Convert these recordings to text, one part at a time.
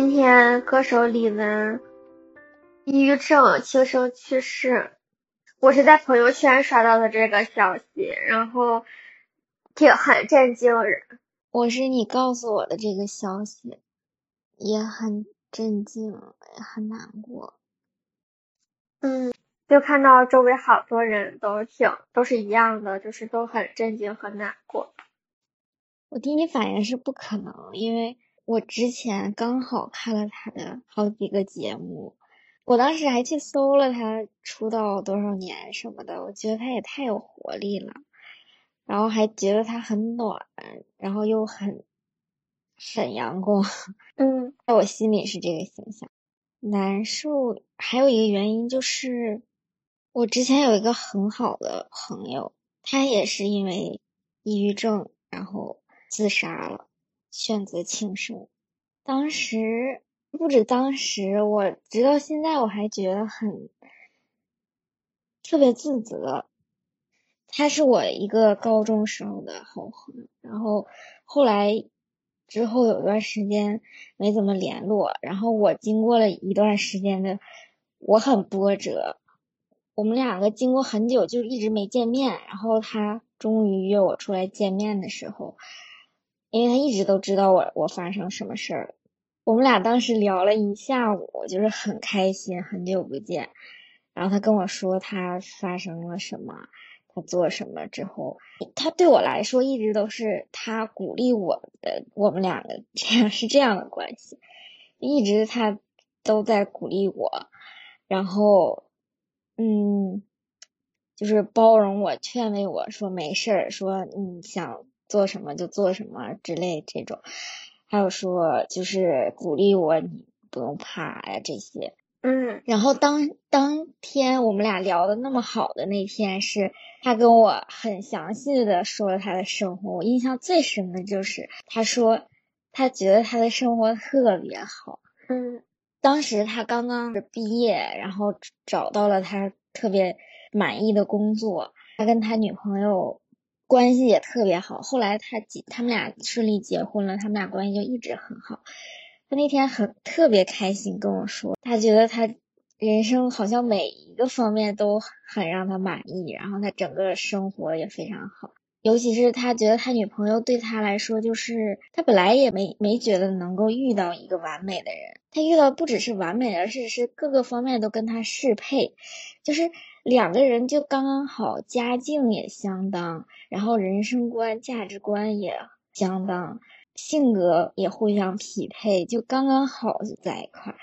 今天歌手李玟抑郁症轻生去世，我是在朋友圈刷到的这个消息，然后挺很震惊人。我是你告诉我的这个消息，也很震惊，也很难过。嗯，就看到周围好多人都挺都是一样的，就是都很震惊很难过。我第一反应是不可能，因为我之前刚好看了他的好几个节目，我当时还去搜了他出道多少年什么的，我觉得他也太有活力了，然后还觉得他很暖，然后又很很阳光，嗯，在我心里是这个形象。难受还有一个原因就是，我之前有一个很好的朋友，他也是因为抑郁症，然后。自杀了，选择轻生。当时不止当时，我直到现在我还觉得很特别自责。他是我一个高中时候的好朋友，然后后来之后有一段时间没怎么联络，然后我经过了一段时间的我很波折。我们两个经过很久就一直没见面，然后他终于约我出来见面的时候。因为他一直都知道我我发生什么事儿，我们俩当时聊了一下午，就是很开心，很久不见。然后他跟我说他发生了什么，他做什么之后，他对我来说一直都是他鼓励我的，我们两个这样是这样的关系，一直他都在鼓励我，然后嗯，就是包容我，劝慰我说没事儿，说你想。做什么就做什么之类这种，还有说就是鼓励我，你不用怕呀这些。嗯，然后当当天我们俩聊的那么好的那天，是他跟我很详细的说了他的生活。我印象最深的就是他说他觉得他的生活特别好。嗯，当时他刚刚毕业，然后找到了他特别满意的工作，他跟他女朋友。关系也特别好，后来他结他们俩顺利结婚了，他们俩关系就一直很好。他那天很特别开心跟我说，他觉得他人生好像每一个方面都很让他满意，然后他整个生活也非常好。尤其是他觉得他女朋友对他来说，就是他本来也没没觉得能够遇到一个完美的人，他遇到不只是完美，而是是各个方面都跟他适配，就是。两个人就刚刚好，家境也相当，然后人生观、价值观也相当，性格也互相匹配，就刚刚好就在一块儿。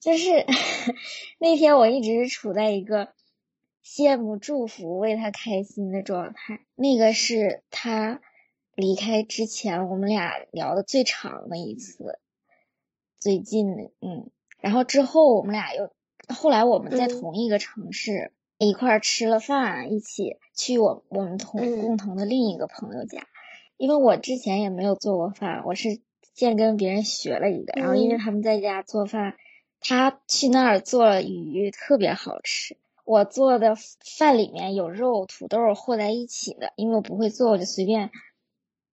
就是 那天我一直处在一个羡慕、祝福、为他开心的状态。那个是他离开之前我们俩聊的最长的一次，最近的，嗯。然后之后我们俩又，后来我们在同一个城市。一块儿吃了饭，一起去我我们同共同的另一个朋友家，因为我之前也没有做过饭，我是先跟别人学了一个，然后因为他们在家做饭，他去那儿做了鱼，特别好吃。我做的饭里面有肉、土豆和在一起的，因为我不会做，我就随便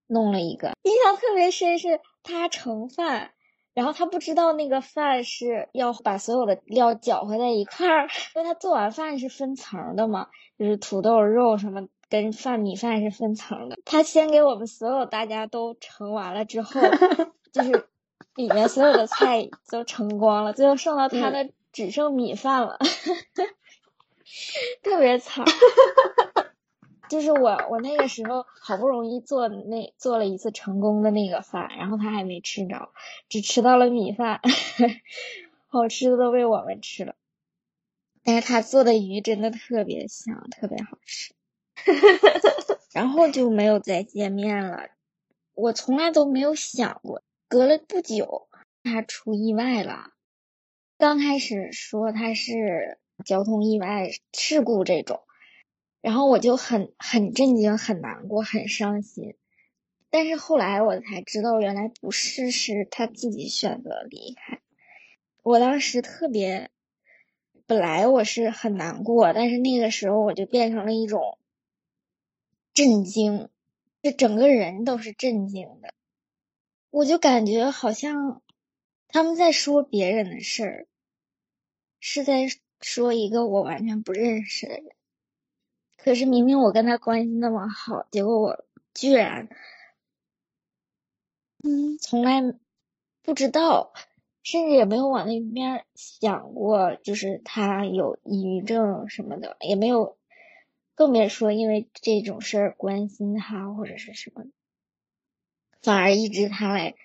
弄了一个。印象特别深是他盛饭。然后他不知道那个饭是要把所有的料搅和在一块儿，因为他做完饭是分层的嘛，就是土豆、肉什么跟饭米饭是分层的。他先给我们所有大家都盛完了之后，就是里面所有的菜都盛光了，最后剩到他的只剩米饭了，特别惨。就是我，我那个时候好不容易做那做了一次成功的那个饭，然后他还没吃着，只吃到了米饭，好吃的都被我们吃了。但是他做的鱼真的特别香，特别好吃。然后就没有再见面了。我从来都没有想过，隔了不久他出意外了。刚开始说他是交通意外事故这种。然后我就很很震惊、很难过、很伤心，但是后来我才知道，原来不是，是他自己选择离开。我当时特别，本来我是很难过，但是那个时候我就变成了一种震惊，就整个人都是震惊的。我就感觉好像他们在说别人的事儿，是在说一个我完全不认识的人。可是明明我跟他关系那么好，结果我居然，嗯，从来不知道，甚至也没有往那边想过，就是他有抑郁症什么的，也没有，更别说因为这种事儿关心他或者是什么，反而一直他来。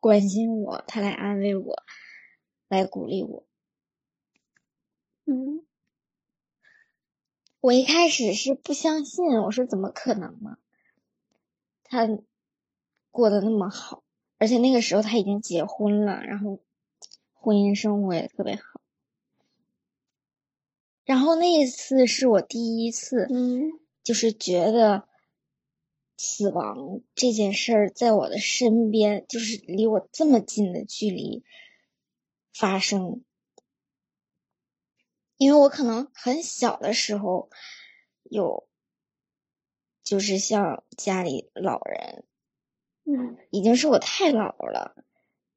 关心我，他来安慰我，来鼓励我。嗯，我一开始是不相信，我说怎么可能嘛？他过得那么好，而且那个时候他已经结婚了，然后婚姻生活也特别好。然后那一次是我第一次，嗯，就是觉得。死亡这件事儿在我的身边，就是离我这么近的距离发生。因为我可能很小的时候有，就是像家里老人，嗯，已经是我太老了，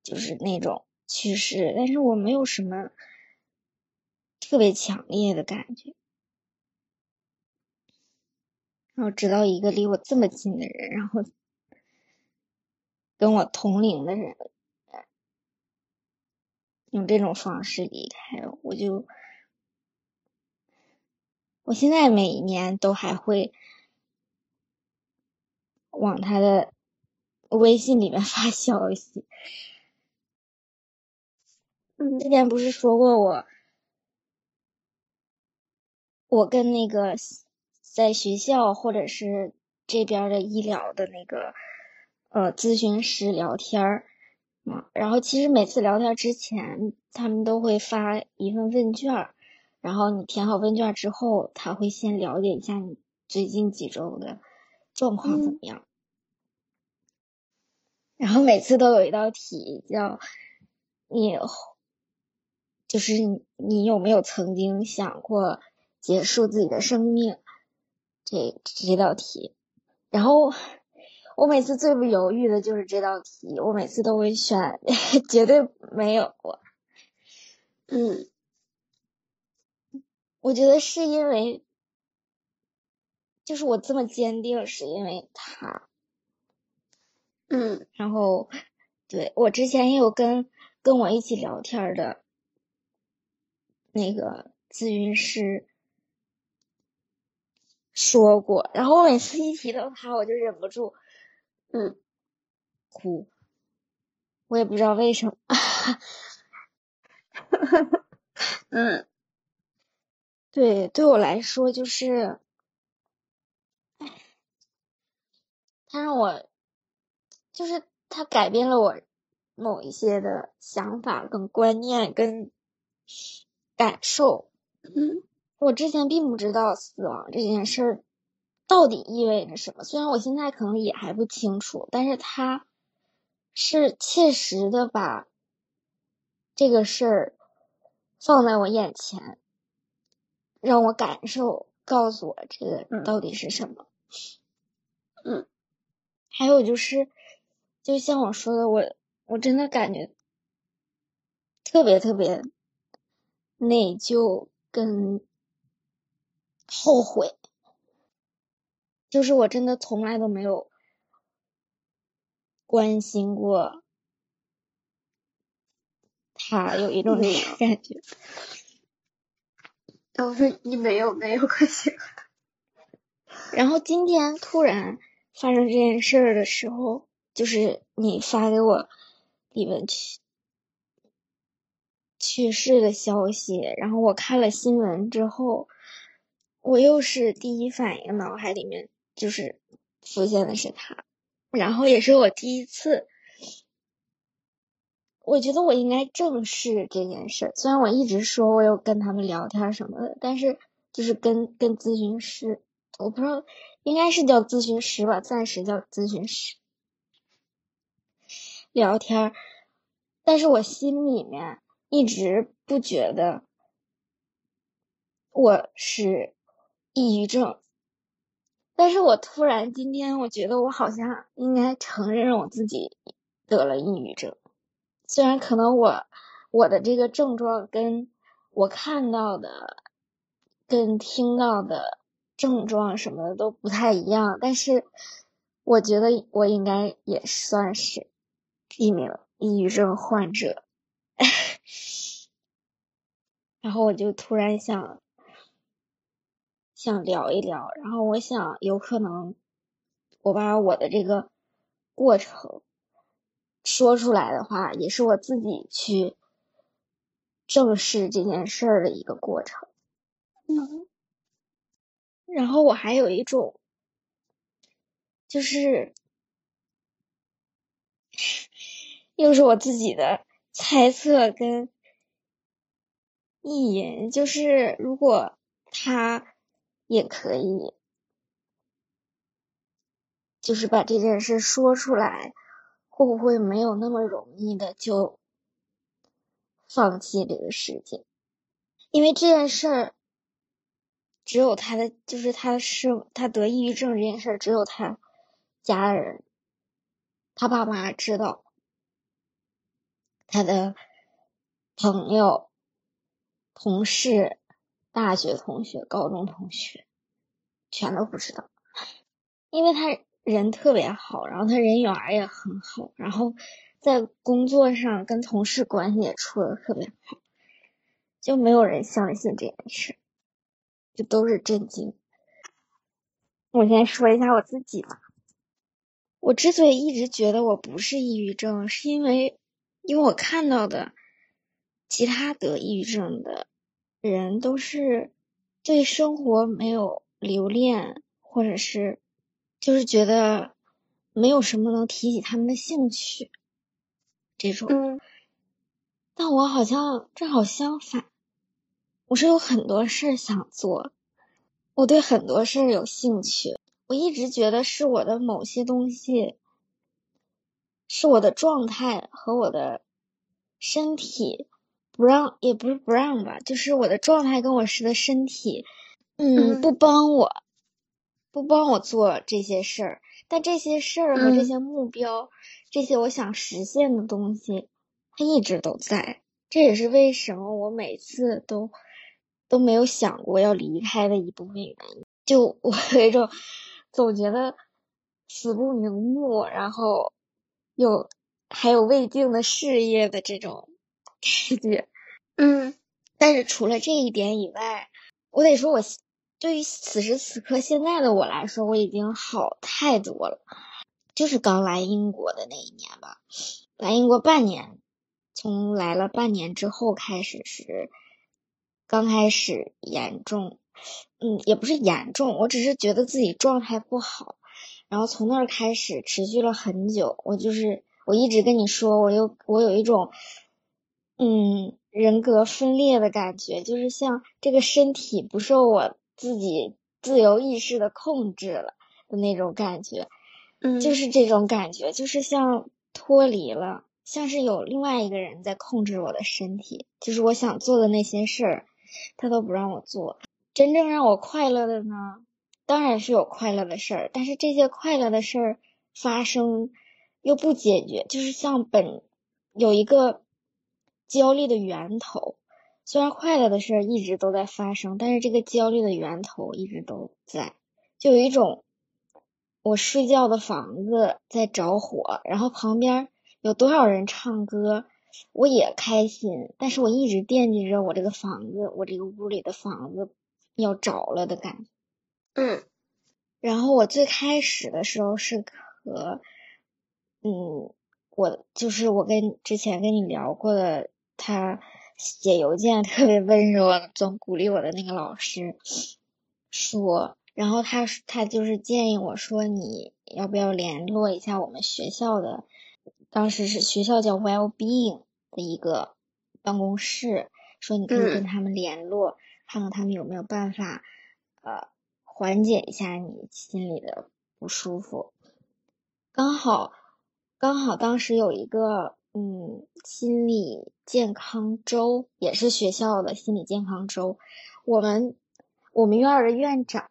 就是那种去世，但是我没有什么特别强烈的感觉。然后直到一个离我这么近的人，然后跟我同龄的人用这种方式离开，我就我现在每一年都还会往他的微信里面 发消息。嗯，之前不是说过我，我跟那个。在学校或者是这边的医疗的那个呃咨询师聊天儿，嗯，然后其实每次聊天之前，他们都会发一份问卷，然后你填好问卷之后，他会先了解一下你最近几周的状况怎么样，然后每次都有一道题叫你就是你有没有曾经想过结束自己的生命？这这道题，然后我每次最不犹豫的就是这道题，我每次都会选 绝对没有过。嗯，我觉得是因为，就是我这么坚定，是因为他。嗯，然后对我之前也有跟跟我一起聊天的那个咨询师。说过，然后我每次一提到他，我就忍不住，嗯，哭。我也不知道为什么，嗯，对，对我来说就是，他让我，就是他改变了我某一些的想法、跟观念、跟感受，嗯。我之前并不知道死亡这件事儿到底意味着什么，虽然我现在可能也还不清楚，但是他是切实的把这个事儿放在我眼前，让我感受，告诉我这个到底是什么。嗯，还有就是，就像我说的，我我真的感觉特别特别内疚跟。后悔，就是我真的从来都没有关心过他，有一种感觉。我说你没有没有关系。然后今天突然发生这件事儿的时候，就是你发给我李文去去世的消息，然后我看了新闻之后。我又是第一反应，脑海里面就是浮现的是他，然后也是我第一次，我觉得我应该正视这件事。虽然我一直说我有跟他们聊天什么的，但是就是跟跟咨询师，我不知道应该是叫咨询师吧，暂时叫咨询师聊天，但是我心里面一直不觉得我是。抑郁症，但是我突然今天，我觉得我好像应该承认我自己得了抑郁症，虽然可能我我的这个症状跟我看到的、跟听到的症状什么的都不太一样，但是我觉得我应该也算是一名抑郁症患者。然后我就突然想想聊一聊，然后我想有可能我把我的这个过程说出来的话，也是我自己去正视这件事儿的一个过程。嗯，然后我还有一种，就是 又是我自己的猜测跟。意淫就是，如果他也可以，就是把这件事说出来，会不会没有那么容易的就放弃这个事情？因为这件事儿，只有他的，就是他是他得抑郁症这件事儿，只有他家人，他爸妈知道，他的朋友。同事、大学同学、高中同学，全都不知道，因为他人特别好，然后他人缘也很好，然后在工作上跟同事关系也处的特别好，就没有人相信这件事，就都是震惊。我先说一下我自己吧，我之所以一直觉得我不是抑郁症，是因为因为我看到的。其他得抑郁症的人都是对生活没有留恋，或者是就是觉得没有什么能提起他们的兴趣这种。但我好像正好相反，我是有很多事儿想做，我对很多事儿有兴趣。我一直觉得是我的某些东西，是我的状态和我的身体。不让也不是不让吧，就是我的状态跟我是的身体，嗯，不帮我，不帮我做这些事儿。但这些事儿和这些目标，这些我想实现的东西，它一直都在。这也是为什么我每次都都没有想过要离开的一部分原因。就我有一种总觉得死不瞑目，然后有还有未尽的事业的这种。感觉，嗯，但是除了这一点以外，我得说，我对于此时此刻现在的我来说，我已经好太多了。就是刚来英国的那一年吧，来英国半年，从来了半年之后开始是刚开始严重，嗯，也不是严重，我只是觉得自己状态不好，然后从那儿开始持续了很久。我就是我一直跟你说，我有我有一种。嗯，人格分裂的感觉，就是像这个身体不受我自己自由意识的控制了的那种感觉，嗯，就是这种感觉，就是像脱离了，像是有另外一个人在控制我的身体，就是我想做的那些事儿，他都不让我做。真正让我快乐的呢，当然是有快乐的事儿，但是这些快乐的事儿发生又不解决，就是像本有一个。焦虑的源头，虽然快乐的事儿一直都在发生，但是这个焦虑的源头一直都在。就有一种，我睡觉的房子在着火，然后旁边有多少人唱歌，我也开心，但是我一直惦记着我这个房子，我这个屋里的房子要着了的感觉。嗯，然后我最开始的时候是和，嗯，我就是我跟之前跟你聊过的。他写邮件特别温柔，总鼓励我的那个老师说，然后他他就是建议我说，你要不要联络一下我们学校的，当时是学校叫 Well Being 的一个办公室，说你可以跟他们联络，看看他们有没有办法，呃，缓解一下你心里的不舒服。刚好刚好当时有一个。嗯，心理健康周也是学校的心理健康周。我们我们院的院长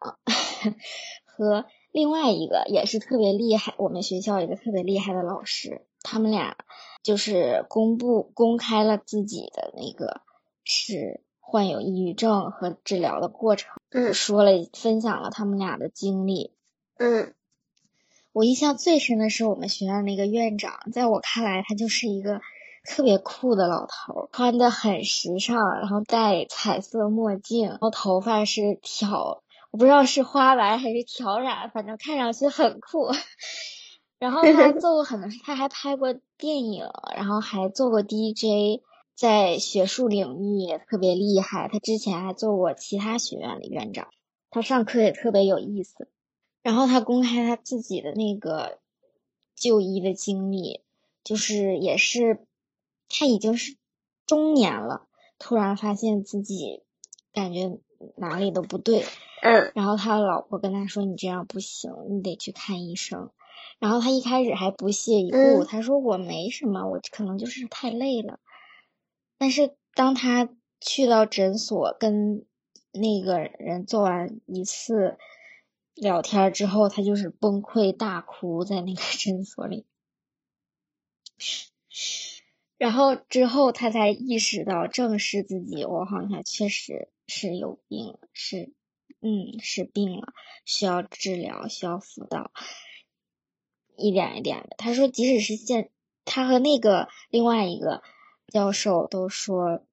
和另外一个也是特别厉害，我们学校一个特别厉害的老师，他们俩就是公布公开了自己的那个是患有抑郁症和治疗的过程，嗯说了分享了他们俩的经历。嗯我印象最深的是我们学校那个院长，在我看来，他就是一个特别酷的老头儿，穿的很时尚，然后戴彩色墨镜，然后头发是挑，我不知道是花白还是挑染，反正看上去很酷。然后他还 做过很多事，他还拍过电影，然后还做过 DJ，在学术领域也特别厉害。他之前还做过其他学院的院长，他上课也特别有意思。然后他公开他自己的那个就医的经历，就是也是他已经是中年了，突然发现自己感觉哪里都不对，嗯然后他老婆跟他说：“你这样不行，你得去看医生。”然后他一开始还不屑一顾，嗯他说：“我没什么，我可能就是太累了。”但是当他去到诊所跟那个人做完一次聊天之后，他就是崩溃大哭在那个 诊所里。然后之后他才意识到，正视自己，我好像确实是有病，是，嗯，是病了，需要治疗，需要辅导，一点一点的。他说，即使是现，他和那个另外一个教授都说，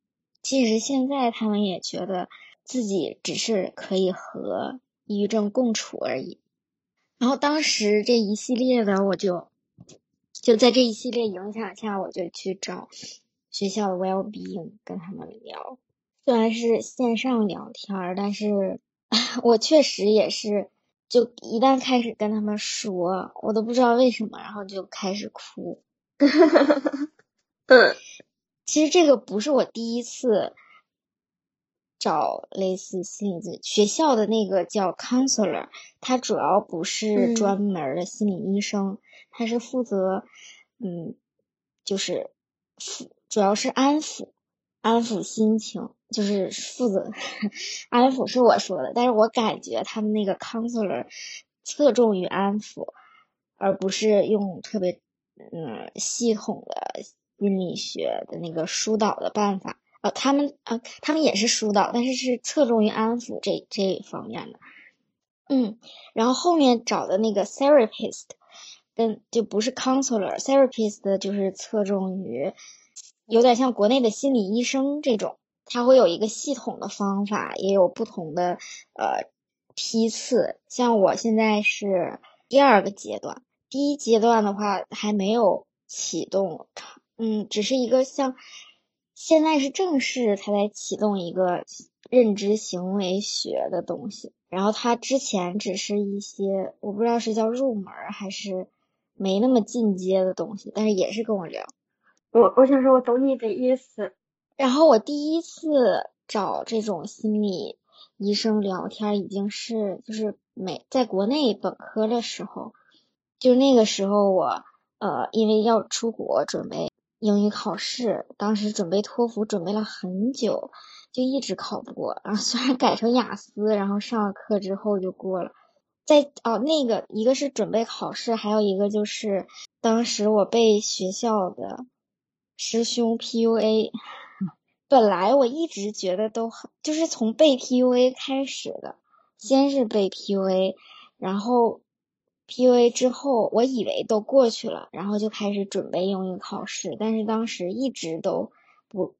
即使现在，他们也觉得自己只是可以和抑郁症共处而已。然后当时这一系列的，我就就在这一系列影响下，我就去找学校的 well being 跟他们聊。虽然是线上聊天儿，但是 我确实也是，就一旦开始跟他们说，我都不知道为什么，然后就开始哭。嗯其实这个不是我第一次找类似心理咨学校的那个叫 counselor，他主要不是嗯专门的心理医生，他是负责，嗯，就是抚，主要是安抚，安抚心情，就是负责 安抚是我说的，但是我感觉他们那个 counselor 侧重于安抚，而不是用特别嗯系统的心理学的那个疏导的办法。呃，他们呃，他们也是疏导，但是是侧重于安抚这这一方面的。嗯，然后后面找的那个 therapist，跟就不是 counselor，therapist 就是侧重于有点像国内的心理医生这种，他会有一个系统的方法，也有不同的呃批次。像我现在是第二个阶段，第一阶段的话还没有启动，嗯，只是一个像。现在是正式才在启动一个认知行为学的东西，然后他之前只是一些我不知道是叫入门还是没那么进阶的东西，但是也是跟我聊。我我想说，我懂你的意思。然后我第一次找这种心理医生聊天，已经是就是没在国内本科的时候，就那个时候我呃因为要出国准备。英语考试，当时准备托福准备了很久，就一直考不过。然后虽然改成雅思，然后上了课之后就过了。在哦，那个一个是准备考试，还有一个就是当时我被学校的师兄 PUA。本来我一直觉得都很，就是从被 PUA 开始的，先是被 PUA，然后。PUA 之后，我以为都过去了，然后就开始准备英语考试，但是当时一直都不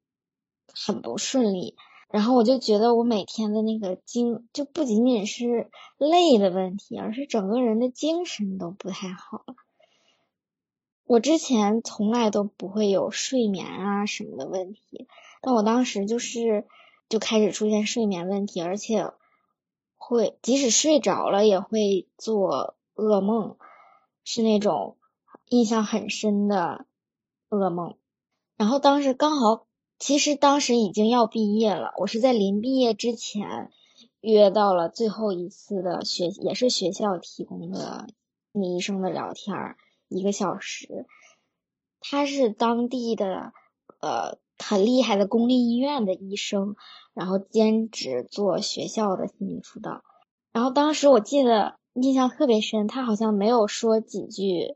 很不顺利，然后我就觉得我每天的那个精就不仅仅是累的问题，而是整个人的精神都不太好了。我之前从来都不会有睡眠啊什么的问题，但我当时就是就开始出现睡眠问题，而且会即使睡着了也会做。噩梦是那种印象很深的噩梦，然后当时刚好，其实当时已经要毕业了，我是在临毕业之前约到了最后一次的学，也是学校提供的心理医生的聊天，一个小时。他是当地的呃很厉害的公立医院的医生，然后兼职做学校的心理辅导。然后当时我记得。印象特别深，他好像没有说几句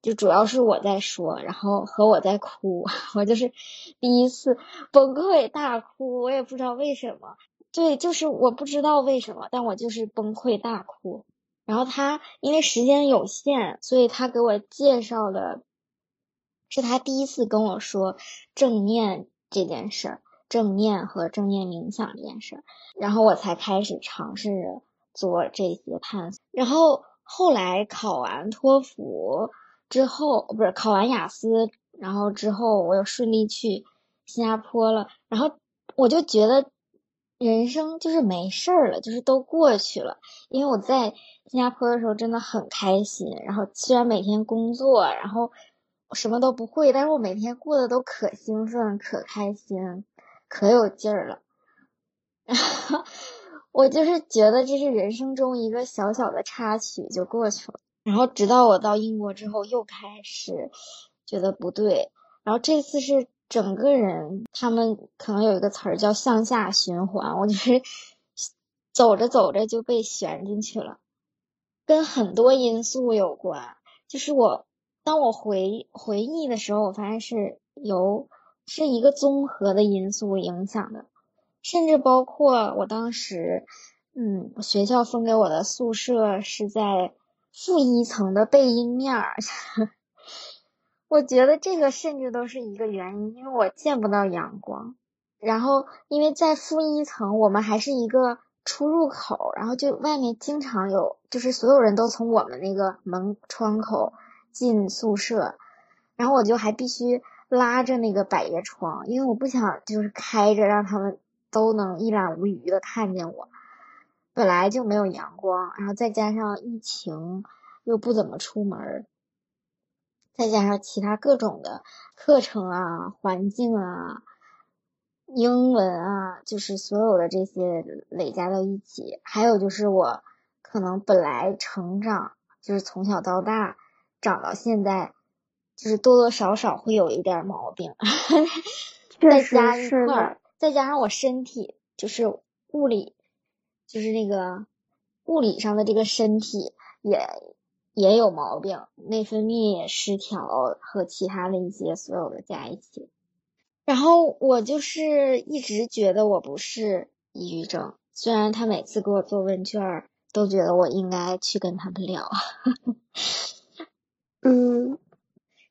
就主要是我在说，然后和我在哭，我就是第一次崩溃大哭，我也不知道为什么，对，就是我不知道为什么，但我就是崩溃大哭。然后他因为时间有限，所以他给我介绍的是他第一次跟我说正念这件事儿，正念和正念冥想这件事儿，然后我才开始尝试做这些探索。然后后来考完托福之后，不是考完雅思，然后之后我又顺利去新加坡了，然后我就觉得。人生就是没事儿了，就是都过去了。因为我在新加坡的时候真的很开心，然后虽然每天工作，然后什么都不会，但是我每天过得都可兴奋、可开心、可有劲儿了。我就是觉得这是人生中一个小小的插曲，就过去了。然后直到我到英国之后，又开始觉得不对。然后这次是。整个人，他们可能有一个词儿叫向下循环。我就是走着走着就被旋进去了，跟很多因素有关。就是我当我回回忆的时候，我发现是由是一个综合的因素影响的，甚至包括我当时，嗯，学校分给我的宿舍是在负一层的背阴面儿。我觉得这个甚至都是一个原因，因为我见不到阳光。然后，因为在负一层，我们还是一个出入口，然后就外面经常有，就是所有人都从我们那个门窗口进宿舍，然后我就还必须拉着那个百叶窗，因为我不想就是开着让他们都能一览无余的看见我。本来就没有阳光，然后再加上疫情，又不怎么出门。再加上其他各种的课程啊、环境啊、英文啊，就是所有的这些累加到一起，还有就是我可能本来成长就是从小到大长到现在，就是多多少少会有一点毛病，再加一块儿，再加上我身体就是物理，就是那个物理上的这个身体也。也有毛病，内分泌也失调和其他的一些所有的加一起，然后我就是一直觉得我不是抑郁症，虽然他每次给我做问卷都觉得我应该去跟他们聊，嗯，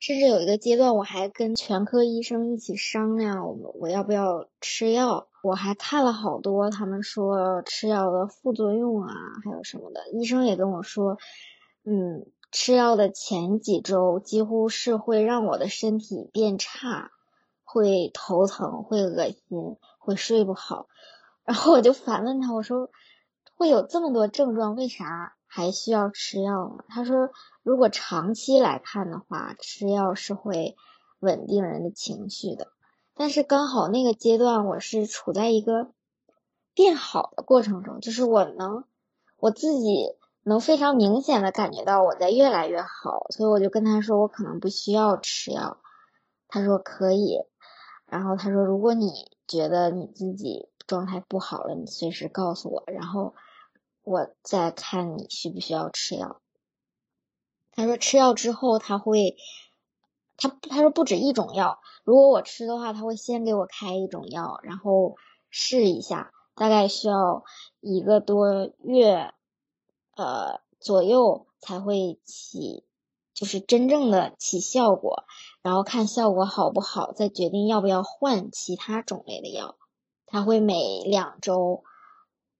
甚至有一个阶段我还跟全科医生一起商量我我要不要吃药，我还看了好多他们说吃药的副作用啊，还有什么的，医生也跟我说。嗯，吃药的前几周几乎是会让我的身体变差，会头疼，会恶心，会睡不好。然后我就反问他，我说会有这么多症状，为啥还需要吃药吗？他说，如果长期来看的话，吃药是会稳定人的情绪的。但是刚好那个阶段，我是处在一个变好的过程中，就是我能我自己。能非常明显的感觉到我在越来越好，所以我就跟他说我可能不需要吃药，他说可以，然后他说如果你觉得你自己状态不好了，你随时告诉我，然后我再看你需不需要吃药。他说吃药之后他会，他他说不止一种药，如果我吃的话，他会先给我开一种药，然后试一下，大概需要一个多月。呃，左右才会起，就是真正的起效果，然后看效果好不好，再决定要不要换其他种类的药。他会每两周，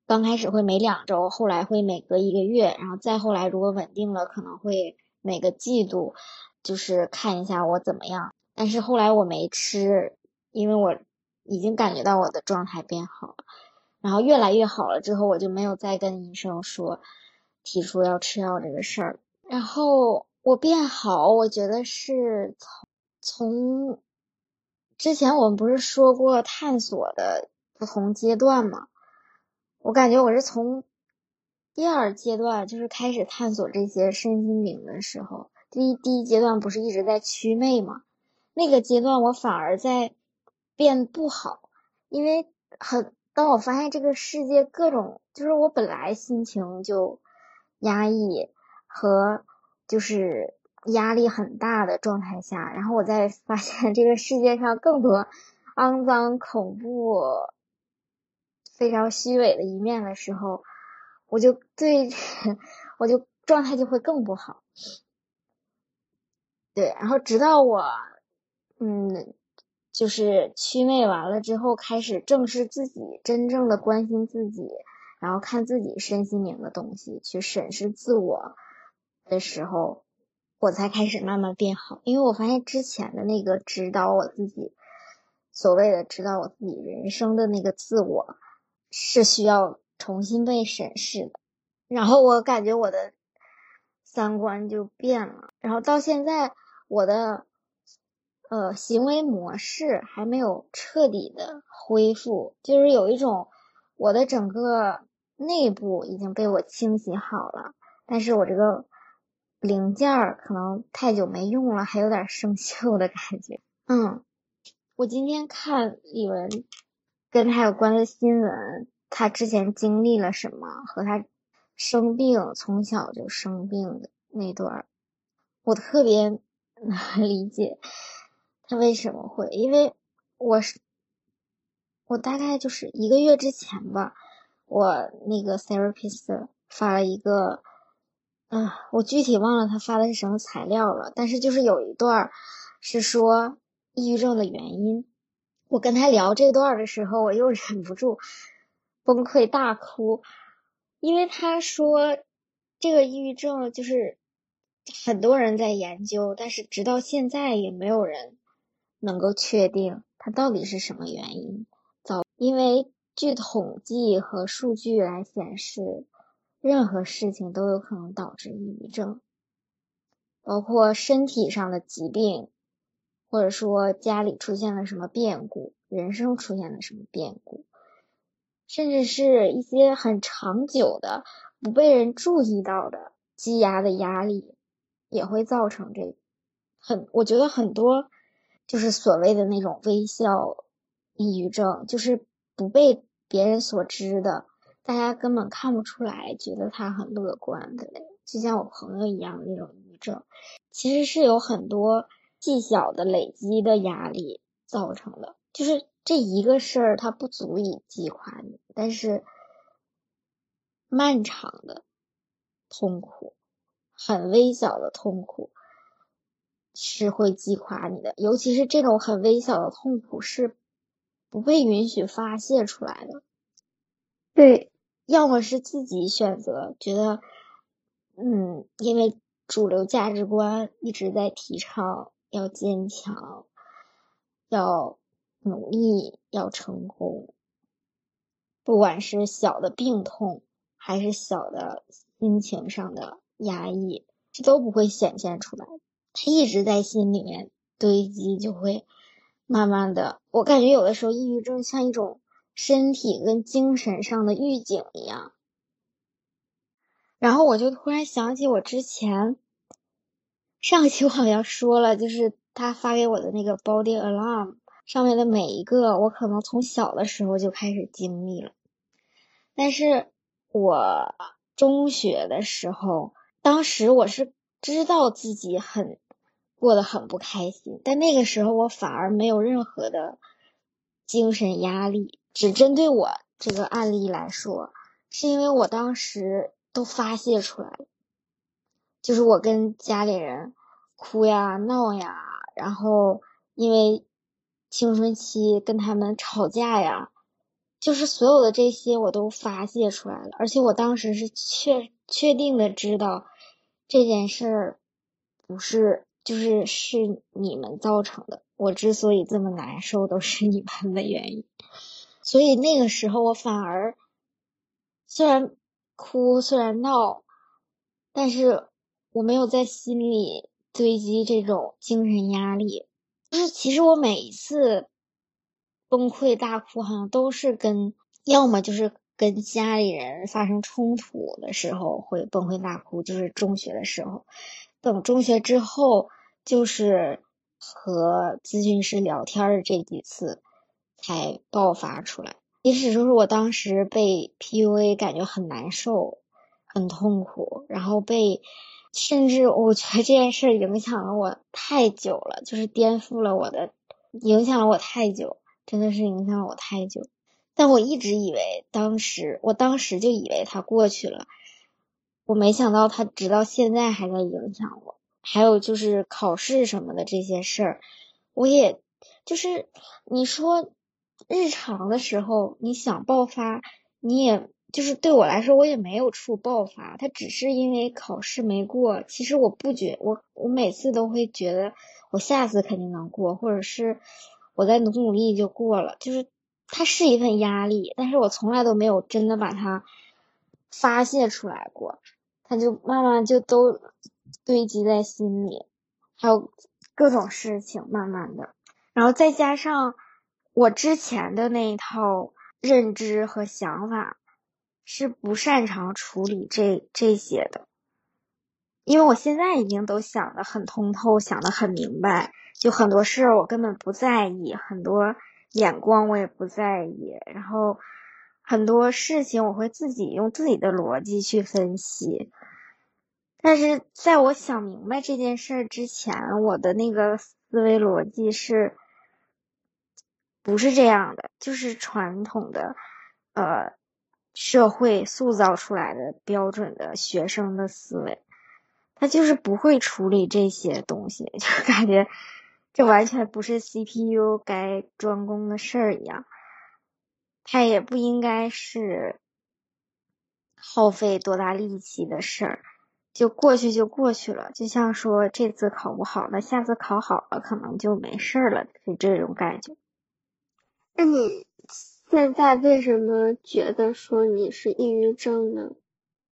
刚开始会每两周，后来会每隔一个月，然后再后来如果稳定了，可能会每个季度，就是看一下我怎么样。但是后来我没吃，因为我已经感觉到我的状态变好了，然后越来越好了之后，我就没有再跟医生说。提出要吃药这个事儿，然后我变好，我觉得是从从之前我们不是说过探索的不同阶段嘛？我感觉我是从第二阶段就是开始探索这些身心灵的时候，第一第一阶段不是一直在祛魅嘛？那个阶段我反而在变不好，因为很当我发现这个世界各种，就是我本来心情就。压抑和就是压力很大的状态下，然后我再发现这个世界上更多肮脏、恐怖、非常虚伪的一面的时候，我就对，我就状态就会更不好。对，然后直到我，嗯，就是祛魅完了之后，开始正视自己，真正的关心自己，然后看自己身心灵的东西，去审视自我的时候，我才开始慢慢变好。因为我发现之前的那个指导我自己，所谓的指导我自己人生的那个自我，是需要重新被审视的。然后我感觉我的三观就变了，然后到现在。我的呃行为模式还没有彻底的恢复，就是有一种我的整个内部已经被我清洗好了，但是我这个零件儿可能太久没用了，还有点生锈的感觉。嗯，我今天看李文跟他有关的新闻，他之前经历了什么，和他生病从小就生病的那段，我特别。难理解他为什么会，因为我是我大概就是一个月之前吧，我那个 therapist 发了一个，嗯，我具体忘了他发的是什么材料了，但是就是有一段是说抑郁症的原因。我跟他聊这段的时候，我又忍不住崩溃大哭，因为他说这个抑郁症就是。很多人在研究，但是直到现在也没有人能够确定它到底是什么原因。早，因为据统计和数据来显示，任何事情都有可能导致抑郁症，包括身体上的疾病，或者说家里出现了什么变故，人生出现了什么变故，甚至是一些很长久的、不被人注意到的积压的压力。也会造成这很，我觉得很多就是所谓的那种微笑抑郁症，就是不被别人所知的，大家根本看不出来，觉得他很乐观的，就像我朋友一样那种抑郁症，其实是有很多细小的累积的压力造成的，就是这一个事儿它不足以击垮你，但是漫长的痛苦。很微小的痛苦是会击垮你的，尤其是这种很微小的痛苦是不被允许发泄出来的。对，要么是自己选择，觉得，嗯，因为主流价值观一直在提倡要坚强，要努力，要成功，不管是小的病痛，还是小的心情上的。压抑，这都不会显现出来，他一直在心里面堆积，就会慢慢的。我感觉有的时候抑郁症像一种身体跟精神上的预警一样。然后我就突然想起我之前上期我好像说了，就是他发给我的那个 body alarm 上面的每一个，我可能从小的时候就开始经历了，但是我中学的时候。当时我是知道自己很过得很不开心，但那个时候我反而没有任何的精神压力。只针对我这个案例来说，是因为我当时都发泄出来了，就是我跟家里人哭呀、闹呀，然后因为青春期跟他们吵架呀，就是所有的这些我都发泄出来了，而且我当时是确确定的知道。这件事儿不是，就是是你们造成的。我之所以这么难受，都是你们的原因。所以那个时候，我反而虽然哭，虽然闹，但是我没有在心里堆积这种精神压力。就是其实我每一次崩溃大哭，好像都是跟要么就是。跟家里人发生冲突的时候会崩溃大哭，就是中学的时候。等中学之后，就是和咨询师聊天的这几次才爆发出来。即使说是我当时被 PUA，感觉很难受、很痛苦，然后被甚至我觉得这件事影响了我太久了，就是颠覆了我的，影响了我太久，真的是影响了我太久。但我一直以为，当时我当时就以为他过去了，我没想到他直到现在还在影响我。还有就是考试什么的这些事儿，我也就是你说日常的时候你想爆发，你也。就是对我来说，我也没有处爆发，他只是因为考试没过。其实我不觉我，我每次都会觉得我下次肯定能过，或者是我再努努力就过了。就是它是一份压力，但是我从来都没有真的把它发泄出来过，它就慢慢就都堆积在心里，还有各种事情慢慢的，然后再加上我之前的那一套认知和想法。是不擅长处理这这些的，因为我现在已经都想得很通透，想得很明白，就很多事儿我根本不在意，很多眼光我也不在意，然后很多事情我会自己用自己的逻辑去分析。但是在我想明白这件事儿之前，我的那个思维逻辑是不是这样的？就是传统的，呃。社会塑造出来的标准的学生的思维，他就是不会处理这些东西，就感觉这完全不是 CPU 该专攻的事儿一样。他也不应该是耗费多大力气的事儿，就过去就过去了。就像说这次考不好，那下次考好了可能就没事儿了，是这种感觉。那你？现在为什么觉得说你是抑郁症呢？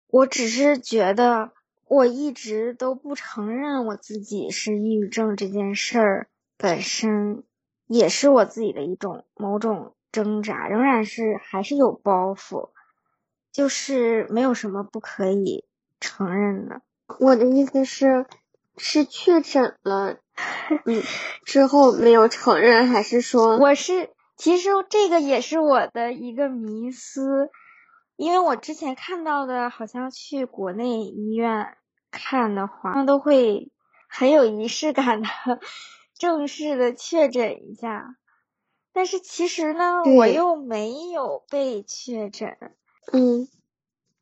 我只是觉得我一直都不承认我自己是抑郁症这件事儿本身也是我自己的一种某种挣扎，仍然是还是有包袱，就是没有什么不可以承认的。我的意思是，是确诊了，嗯，之后没有承认，还是说我是？其实这个也是我的一个迷思，因为我之前看到的，好像去国内医院看的话，他们都会很有仪式感的 正式的确诊一下。但是其实呢，我又没有被确诊。嗯，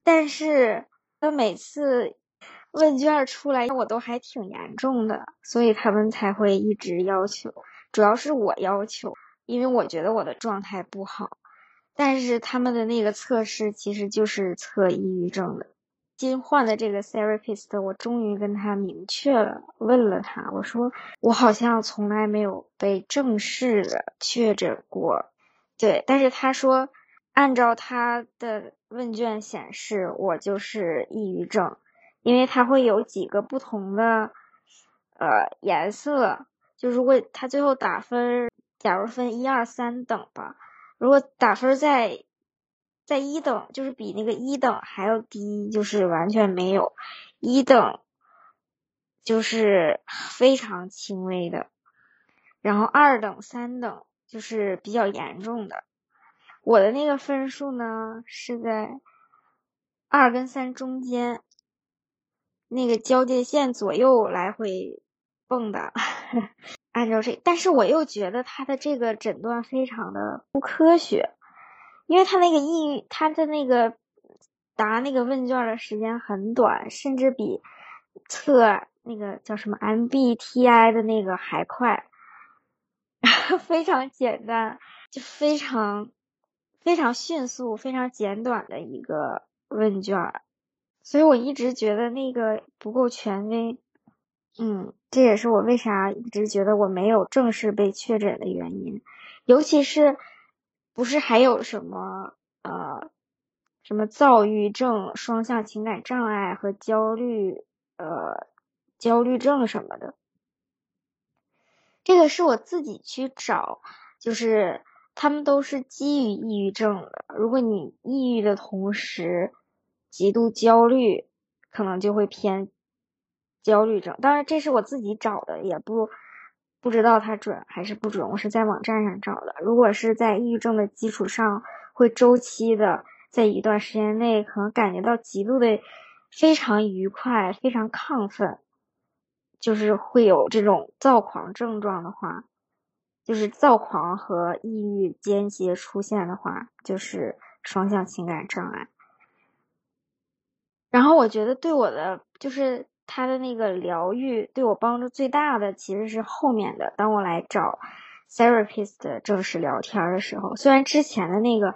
但是他每次问卷出来，我都还挺严重的，所以他们才会一直要求，主要是我要求。因为我觉得我的状态不好，但是他们的那个测试其实就是测抑郁症的。新换的这个 therapist，我终于跟他明确了，问了他，我说我好像从来没有被正式的确诊过，对，但是他说按照他的问卷显示，我就是抑郁症，因为他会有几个不同的呃颜色，就如果他最后打分。假如分一二三等吧，如果打分在在一等，就是比那个一等还要低，就是完全没有；一等就是非常轻微的，然后二等、三等就是比较严重的。我的那个分数呢是在二跟三中间，那个交界线左右来回蹦的。按照这，但是我又觉得他的这个诊断非常的不科学，因为他那个抑郁，他的那个答那个问卷的时间很短，甚至比测那个叫什么 MBTI 的那个还快，非常简单，就非常非常迅速、非常简短的一个问卷，所以我一直觉得那个不够权威。嗯，这也是我为啥一直觉得我没有正式被确诊的原因，尤其是不是还有什么呃什么躁郁症、双向情感障碍和焦虑呃焦虑症什么的，这个是我自己去找，就是他们都是基于抑郁症的。如果你抑郁的同时极度焦虑，可能就会偏。焦虑症，当然这是我自己找的，也不不知道它准还是不准。我是在网站上找的。如果是在抑郁症的基础上，会周期的在一段时间内可能感觉到极度的非常愉快、非常亢奋，就是会有这种躁狂症状的话，就是躁狂和抑郁间接出现的话，就是双向情感障碍。然后我觉得对我的就是他的那个疗愈对我帮助最大的其实是后面的，当我来找 therapist 正式聊天的时候，虽然之前的那个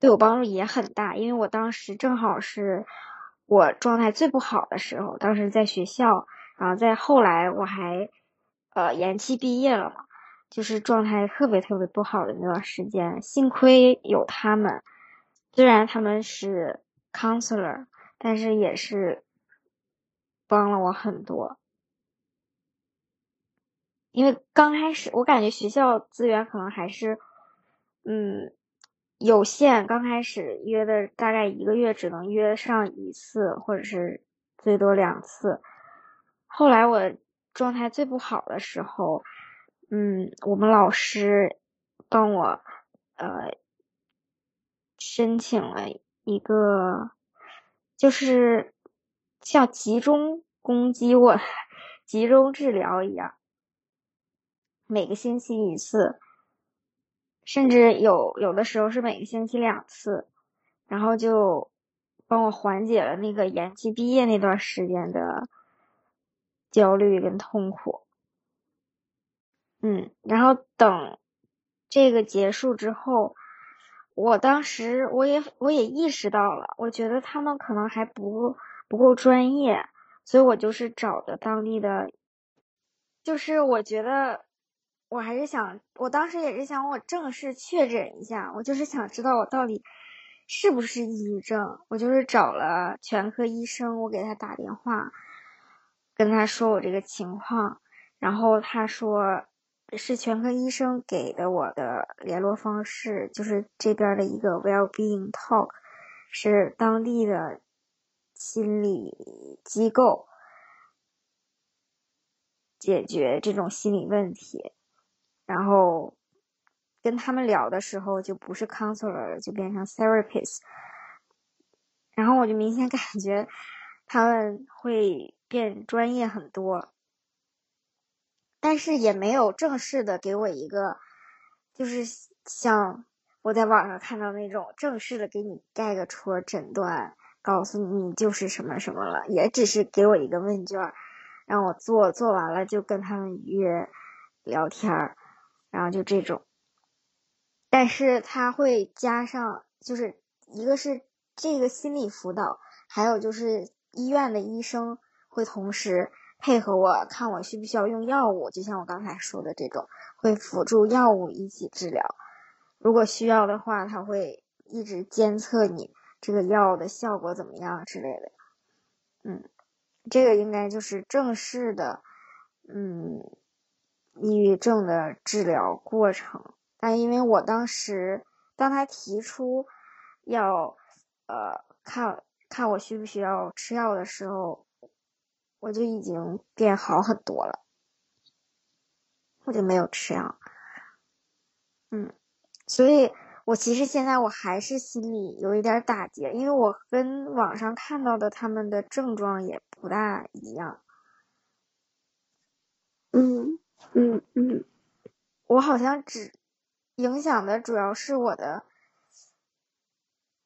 对我帮助也很大，因为我当时正好是。我状态最不好的时候，当时在学校，然后在后来我还呃延期毕业了嘛，就是状态特别特别不好的那段时间，幸亏有他们，虽然他们是 counselor，但是也是帮了我很多，因为刚开始我感觉学校资源可能还是嗯。有限，刚开始约的大概一个月只能约上一次，或者是最多两次。后来我状态最不好的时候，嗯，我们老师帮我呃申请了一个，就是像集中攻击我、集中治疗一样，每个星期一次。甚至有有的时候是每个星期两次，然后就帮我缓解了那个延期毕业那段时间的焦虑跟痛苦。嗯，然后等这个结束之后，我当时我也我也意识到了，我觉得他们可能还不不够专业，所以我就是找的当地的，就是我觉得。我还是想，我当时也是想，我正式确诊一下，我就是想知道我到底是不是抑郁症。我就是找了全科医生，我给他打电话，跟他说我这个情况，然后他说是全科医生给的我的联络方式，就是这边的一个 Wellbeing Talk，是当地的心理机构解决这种心理问题。然后跟他们聊的时候，就不是 counselor，就变成 therapist。然后我就明显感觉他们会变专业很多，但是也没有正式的给我一个，就是像我在网上看到那种正式的给你盖个戳诊断，告诉你就是什么什么了，也只是给我一个问卷，让我做，做完了就跟他们约聊天儿。然后就这种，但是他会加上，就是一个是这个心理辅导，还有就是医院的医生会同时配合我看我需不需要用药物，就像我刚才说的这种，会辅助药物一起治疗。如果需要的话，他会一直监测你这个药的效果怎么样之类的。嗯，这个应该就是正式的，嗯。抑郁症的治疗过程，但因为我当时当他提出要呃看看我需不需要吃药的时候，我就已经变好很多了，我就没有吃药。嗯，所以我其实现在我还是心里有一点打结，因为我跟网上看到的他们的症状也不大一样。嗯。嗯嗯，我好像只影响的主要是我的，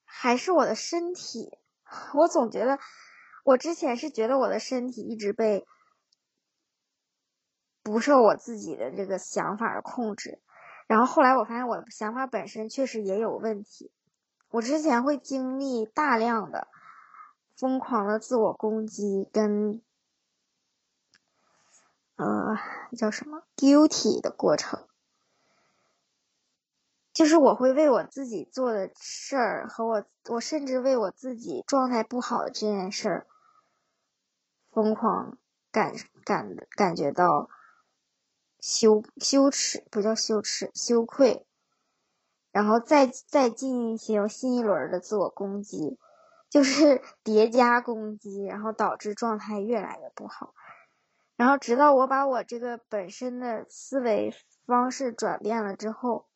还是我的身体。我总觉得，我之前是觉得我的身体一直被不受我自己的这个想法的控制，然后后来我发现我的想法本身确实也有问题。我之前会经历大量的疯狂的自我攻击跟。呃，叫什么 guilty 的过程，就是我会为我自己做的事儿和我，我甚至为我自己状态不好的这件事儿疯狂感感感觉到羞羞耻，不叫羞耻，羞愧，然后再再进行新一轮的自我攻击，就是 叠加攻击，然后导致状态越来越不好。然后，直到我把我这个本身的思维方式转变了之后，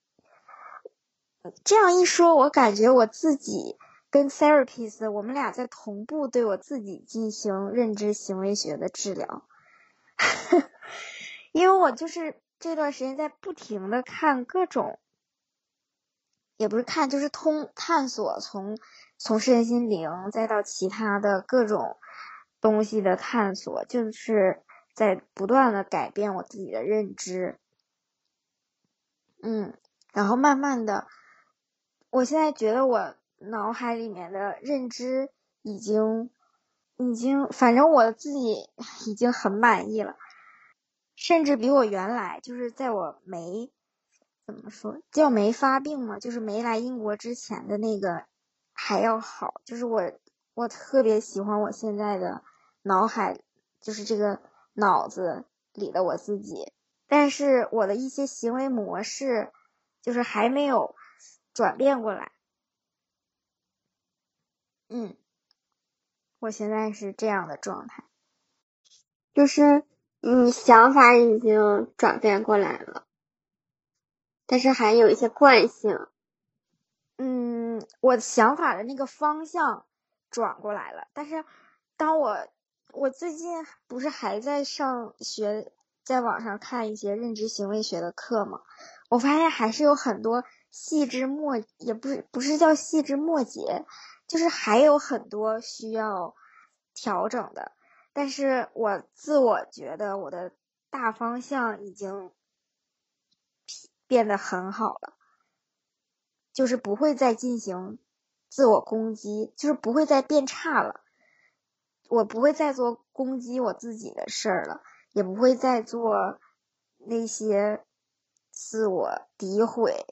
这样一说，我感觉我自己跟 therapist，我们俩在同步对我自己进行认知行为学的治疗，因为我就是这段时间在不停的看各种，也不是看，就是通探索从从身心灵再到其他的各种东西的探索，就是在不断的改变我自己的认知，嗯，然后慢慢的，我现在觉得我。脑海里面的认知已经，已经，反正我自己已经很满意了，甚至比我原来就是在我没怎么说叫没发病嘛，就是没来英国之前的那个还要好。就是我，我特别喜欢我现在的脑海，就是这个脑子里的我自己，但是我的一些行为模式就是还没有转变过来。嗯，我现在是这样的状态，就是你想法已经转变过来了，但是还有一些惯性。嗯，我想法的那个方向转过来了，但是当我我最近不是还在上学，在网上看一些认知行为学的课吗？我发现还是有很多细枝末，也不是不是叫细枝末节。就是还有很多需要调整的，但是我自我觉得我的大方向已经变得很好了，就是不会再进行自我攻击，就是不会再变差了，我不会再做攻击我自己的事儿了，也不会再做那些自我诋毁。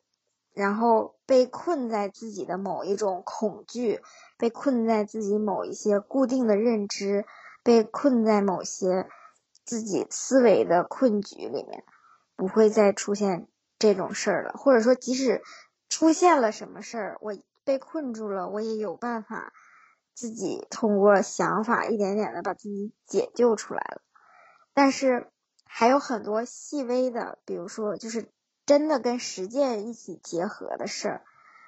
然后被困在自己的某一种恐惧，被困在自己某一些固定的认知，被困在某些自己思维的困局里面，不会再出现这种事儿了。或者说，即使出现了什么事儿，我被困住了，我也有办法自己通过想法一点点的把自己解救出来了。但是还有很多细微的，比如说就是。真的跟实践一起结合的事儿，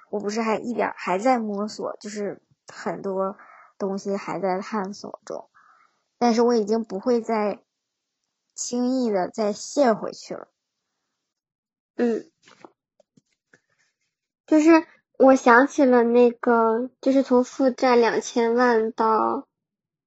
我不是还一点还在摸索，就是很多东西还在探索中，但是我已经不会再轻易的再陷回去了。嗯，就是我想起了那个，就是从负债两千万到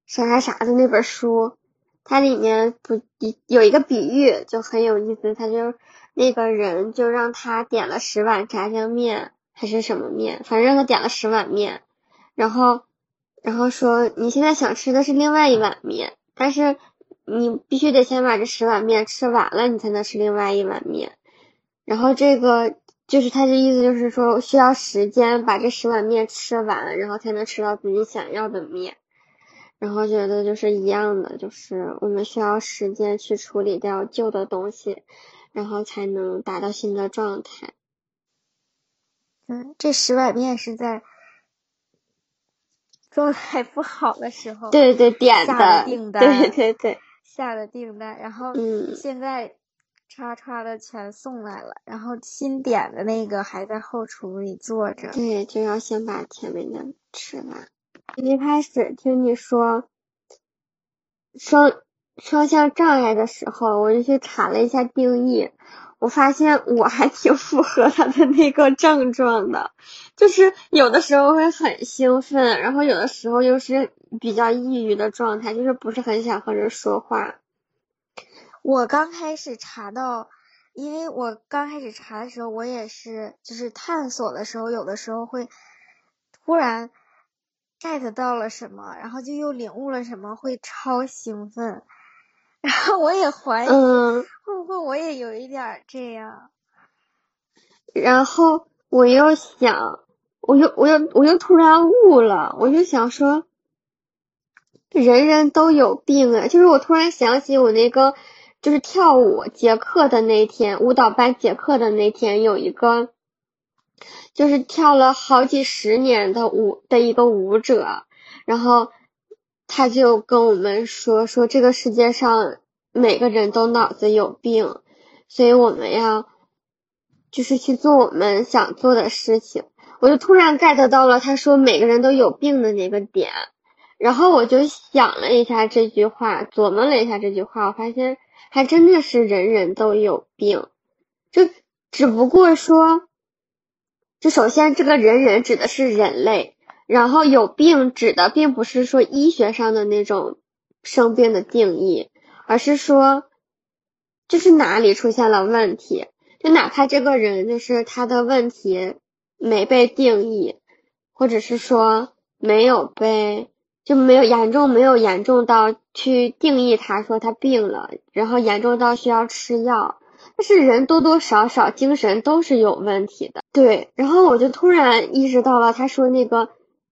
啥啥啥的那本书，它里面不有一个比喻就很有意思，它就。那个人就让他点了十碗炸酱面还是什么面，反正他点了十碗面，然后然后说你现在想吃的是另外一碗面，但是你必须得先把这十碗面吃完了，你才能吃另外一碗面。然后这个就是他的意思，就是说需要时间把这十碗面吃完，然后才能吃到自己想要的面。然后觉得就是一样的，就是我们需要时间去处理掉旧的东西。然后才能达到新的状态。嗯，这十碗面是在状态不好的时候，对对点的订单，对对对，下的订单。然后嗯，现在叉叉的全送来了，然后新点的那个还在后厨里坐着。对，就要先把前面的吃完。一开始听你说双。双向障碍的时候，我就去查了一下定义，我发现我还挺符合他的那个症状的，就是有的时候会很兴奋，然后有的时候又是比较抑郁的状态，就是不是很想和人说话。我刚开始查到，因为我刚开始查的时候，我也是就是探索的时候，有的时候会突然 get 到了什么，然后就又领悟了什么，会超兴奋。然后我也怀疑，会不会我也有一点这样？然后我又想，我又我又我又突然悟了，我就想说，人人都有病啊！就是我突然想起我那个，就是跳舞结课的那天，舞蹈班结课的那天，有一个，就是跳了好几十年的舞的一个舞者，然后。他就跟我们说说这个世界上每个人都脑子有病，所以我们要就是去做我们想做的事情。我就突然 get 到了他说每个人都有病的那个点，然后我就想了一下这句话，琢磨了一下这句话，我发现还真的是人人都有病，就只不过说，就首先这个人人指的是人类，然后有病指的并不是说医学上的那种生病的定义，而是说就是哪里出现了问题。就哪怕这个人就是他的问题没被定义，或者是说没有被就没有严重，没有严重到去定义他说他病了，然后严重到需要吃药，但是人多多少少精神都是有问题的。对，然后我就突然意识到了他说那个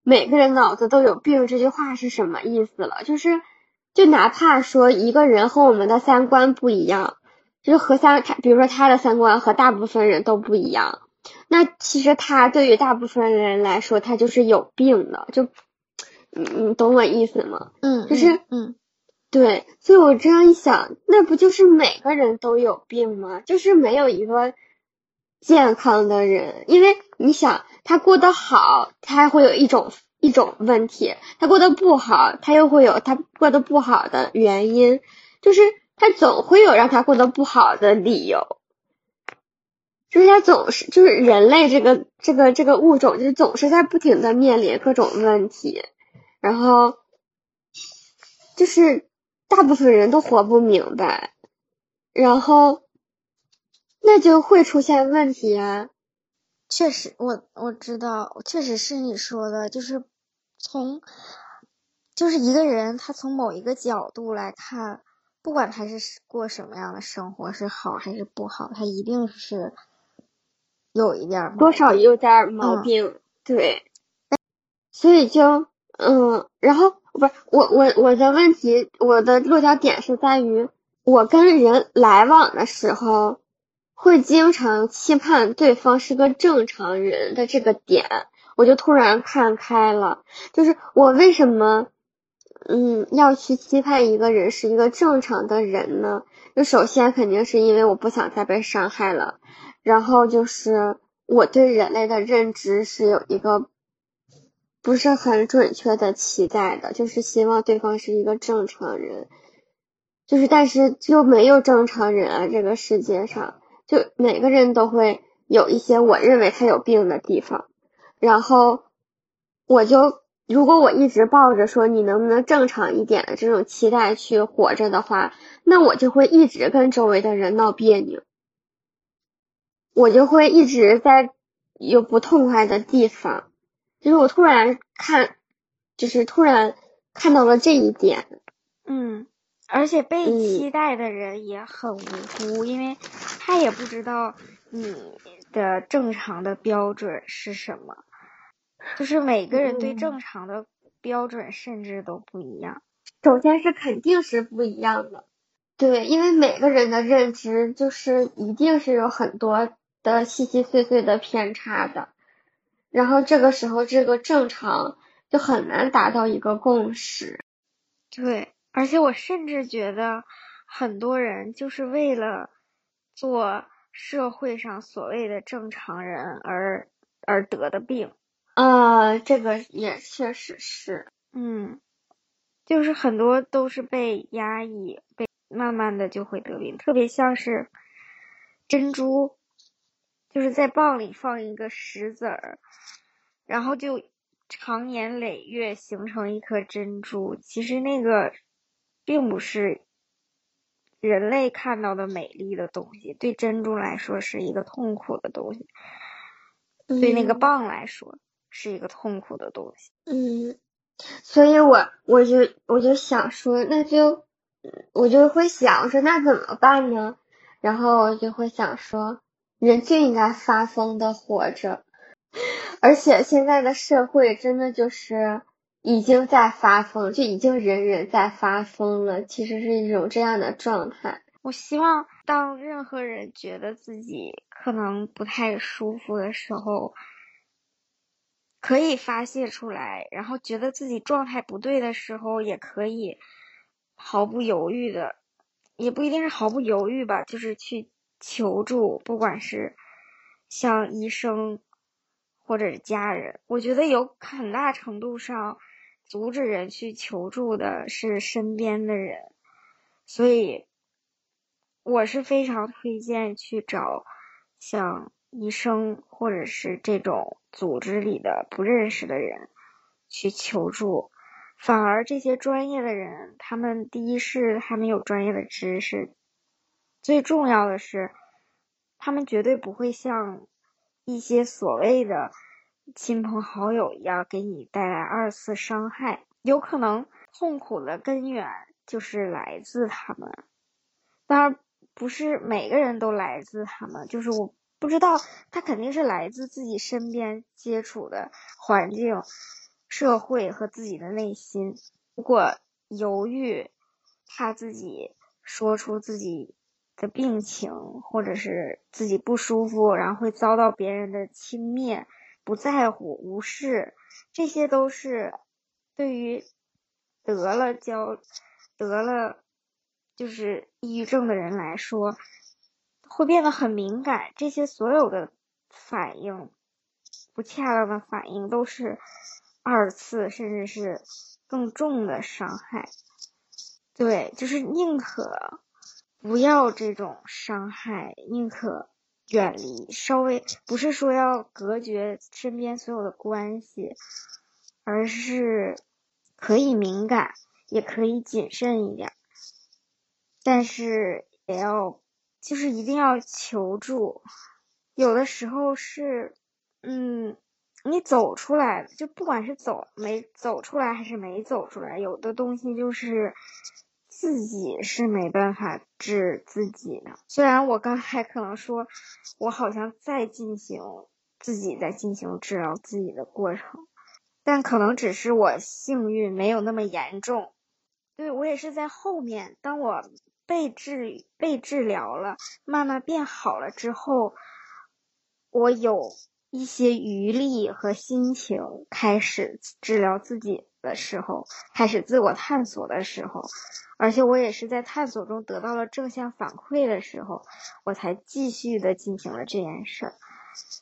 每个人脑子都有病这句话是什么意思了，就是就哪怕说一个人和我们的三观不一样。就是和三他，比如说他的三观和大部分人都不一样，那其实他对于大部分人来说，他就是有病的，就，你你懂我意思吗？嗯，就是嗯，对，所以我这样一想，那不就是每个人都有病吗？就是没有一个健康的人，因为你想，他过得好，他会有一种一种问题；他过得不好，他又会有他过得不好的原因，就是。他总会有让他过得不好的理由，就是他总是就是人类这个这个这个物种，就是总是在不停的面临各种问题，然后就是大部分人都活不明白，然后那就会出现问题啊。确实，我我知道，确实是你说的，就是从就是一个人他从某一个角度来看。不管他是过什么样的生活，是好还是不好，他一定是有一点多少有点毛病，对。所以就嗯，然后不是我我我的问题，我的落脚点是在于，我跟人来往的时候，会经常期盼对方是个正常人的这个点，我就突然看开了，就是我为什么。嗯，要去期盼一个人是一个正常的人呢？就首先肯定是因为我不想再被伤害了，然后就是我对人类的认知是有一个不是很准确的期待的，就是希望对方是一个正常人，就是但是又没有正常人啊，这个世界上就每个人都会有一些我认为他有病的地方，然后我就。如果我一直抱着说你能不能正常一点的这种期待去活着的话，那我就会一直跟周围的人闹别扭，我就会一直在有不痛快的地方。就是我突然看，就是突然看到了这一点。嗯，而且被期待的人也很无辜，因为他也不知道你的正常的标准是什么。就是每个人对正常的标准甚至都不一样。首先是肯定是不一样的，对，因为每个人的认知就是一定是有很多的细细碎碎的偏差的。然后这个时候，这个正常就很难达到一个共识。对，而且我甚至觉得很多人就是为了做社会上所谓的正常人而而得的病。呃，这个也确实是，嗯，就是很多都是被压抑，被慢慢的就会得病，特别像是珍珠，就是在蚌里放一个石子儿，然后就长年累月形成一颗珍珠。其实那个并不是人类看到的美丽的东西，对珍珠来说是一个痛苦的东西，对那个蚌来说。是一个痛苦的东西，嗯，所以我我就我就想说，那就我就会想说，那怎么办呢？然后我就会想说，人就应该发疯的活着，而且现在的社会真的就是已经在发疯，就已经人人在发疯了，其实是一种这样的状态。我希望当任何人觉得自己可能不太舒服的时候。可以发泄出来，然后觉得自己状态不对的时候，也可以毫不犹豫的，也不一定是毫不犹豫吧，就是去求助，不管是向医生，或者是家人。我觉得有很大程度上阻止人去求助的是身边的人，所以我是非常推荐去找像医生或者是这种组织里的不认识的人去求助。反而这些专业的人，他们第一是他们有专业的知识，最重要的是，他们绝对不会像一些所谓的亲朋好友一样给你带来二次伤害。有可能痛苦的根源就是来自他们，当然不是每个人都来自他们，就是我不知道，他肯定是来自自己身边接触的环境。社会和自己的内心，如果犹豫，怕自己说出自己的病情，或者是自己不舒服，然后会遭到别人的轻蔑、不在乎、无视，这些都是对于得了焦得了就是抑郁症的人来说，会变得很敏感。这些所有的反应，不恰当的反应，都是。二次甚至是更重的伤害，对，就是宁可不要这种伤害，宁可远离，稍微不是说要隔绝身边所有的关系，而是可以敏感，也可以谨慎一点，但是也要就是一定要求助，有的时候是，嗯。你走出来，就不管是走没走出来，还是没走出来，有的东西就是自己是没办法治自己的。虽然我刚才可能说，我好像在进行自己在进行治疗自己的过程，但可能只是我幸运没有那么严重。对我也是在后面，当我被治被治疗了，慢慢变好了之后，我有。一些余力和心情开始治疗自己的时候，开始自我探索的时候，而且我也是在探索中得到了正向反馈的时候，我才继续的进行了这件事儿。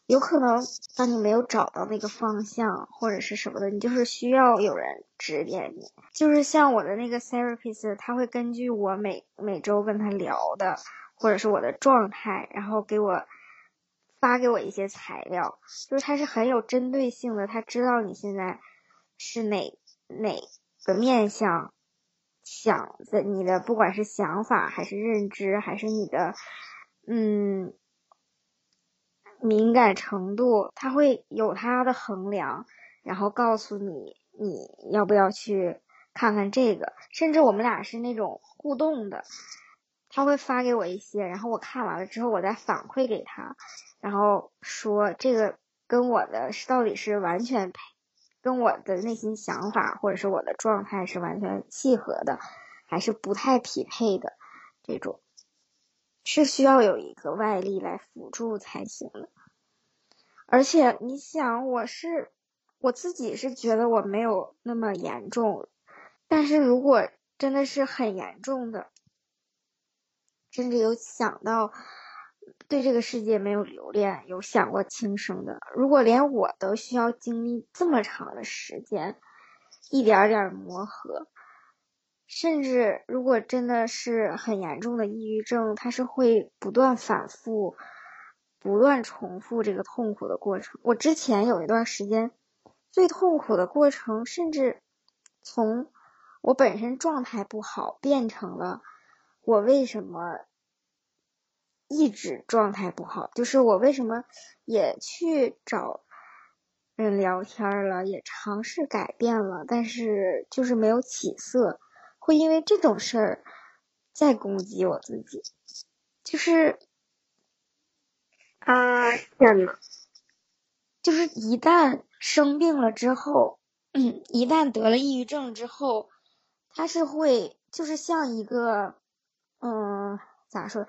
有可能当你没有找到那个方向或者是什么的，你就是需要有人指点你。就是像我的那个 therapist，他会根据我每每周跟他聊的或者是我的状态，然后给我。发给我一些材料，就是他是很有针对性的，他知道你现在是哪哪个面相想的，你的不管是想法还是认知，还是你的嗯敏感程度，他会有他的衡量，然后告诉你你要不要去看看这个，甚至我们俩是那种互动的。他会发给我一些，然后我看完了之后，我再反馈给他，然后说这个跟我的到底是完全配，跟我的内心想法或者是我的状态是完全契合的，还是不太匹配的，这种是需要有一个外力来辅助才行的。而且你想，我是我自己是觉得我没有那么严重，但是如果真的是很严重的。甚至有想到对这个世界没有留恋，有想过轻生的。如果连我都需要经历这么长的时间，一点点磨合，甚至如果真的是很严重的抑郁症，它是会不断反复、不断重复这个痛苦的过程。我之前有一段时间最痛苦的过程，甚至从我本身状态不好变成了。我为什么一直状态不好？就是我为什么也去找人聊天了，也尝试改变了，但是就是没有起色。会因为这种事儿再攻击我自己，就是啊天呐，就是一旦生病了之后，一旦得了抑郁症之后，他是会就是像一个。嗯，咋说？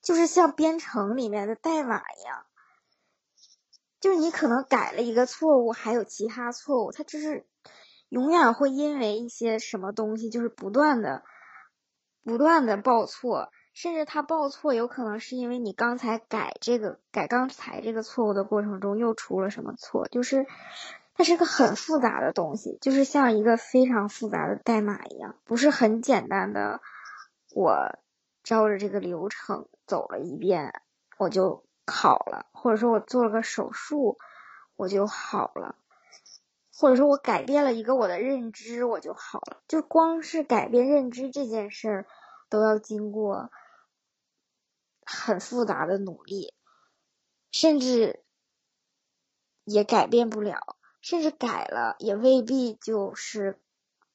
就是像编程里面的代码一样，就是你可能改了一个错误，还有其他错误，它就是永远会因为一些什么东西，就是不断的、不断的报错，甚至它报错有可能是因为你刚才改这个改刚才这个错误的过程中又出了什么错，就是它是个很复杂的东西，就是像一个非常复杂的代码一样，不是很简单的。我照着这个流程走了一遍，我就好了，或者说我做了个手术，我就好了。或者说我改变了一个我的认知，我就好了。就光是改变认知这件事儿，都要经过很复杂的努力，甚至也改变不了，甚至改了也未必就是，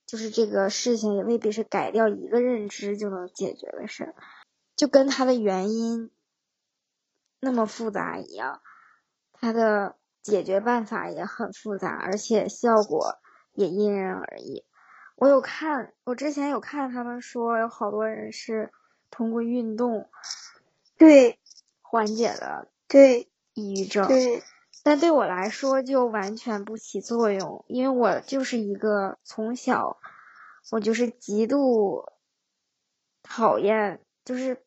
就是这个事情也未必是改掉一个认知就能解决的事儿，就跟它的原因那么复杂一样，它的。解决办法也很复杂，而且效果也因人而异。我有看，我之前有看他们说，有好多人是通过运动，对，缓解了对抑郁症。对，但对我来说就完全不起作用，因为我就是一个从小我就是极度讨厌，就是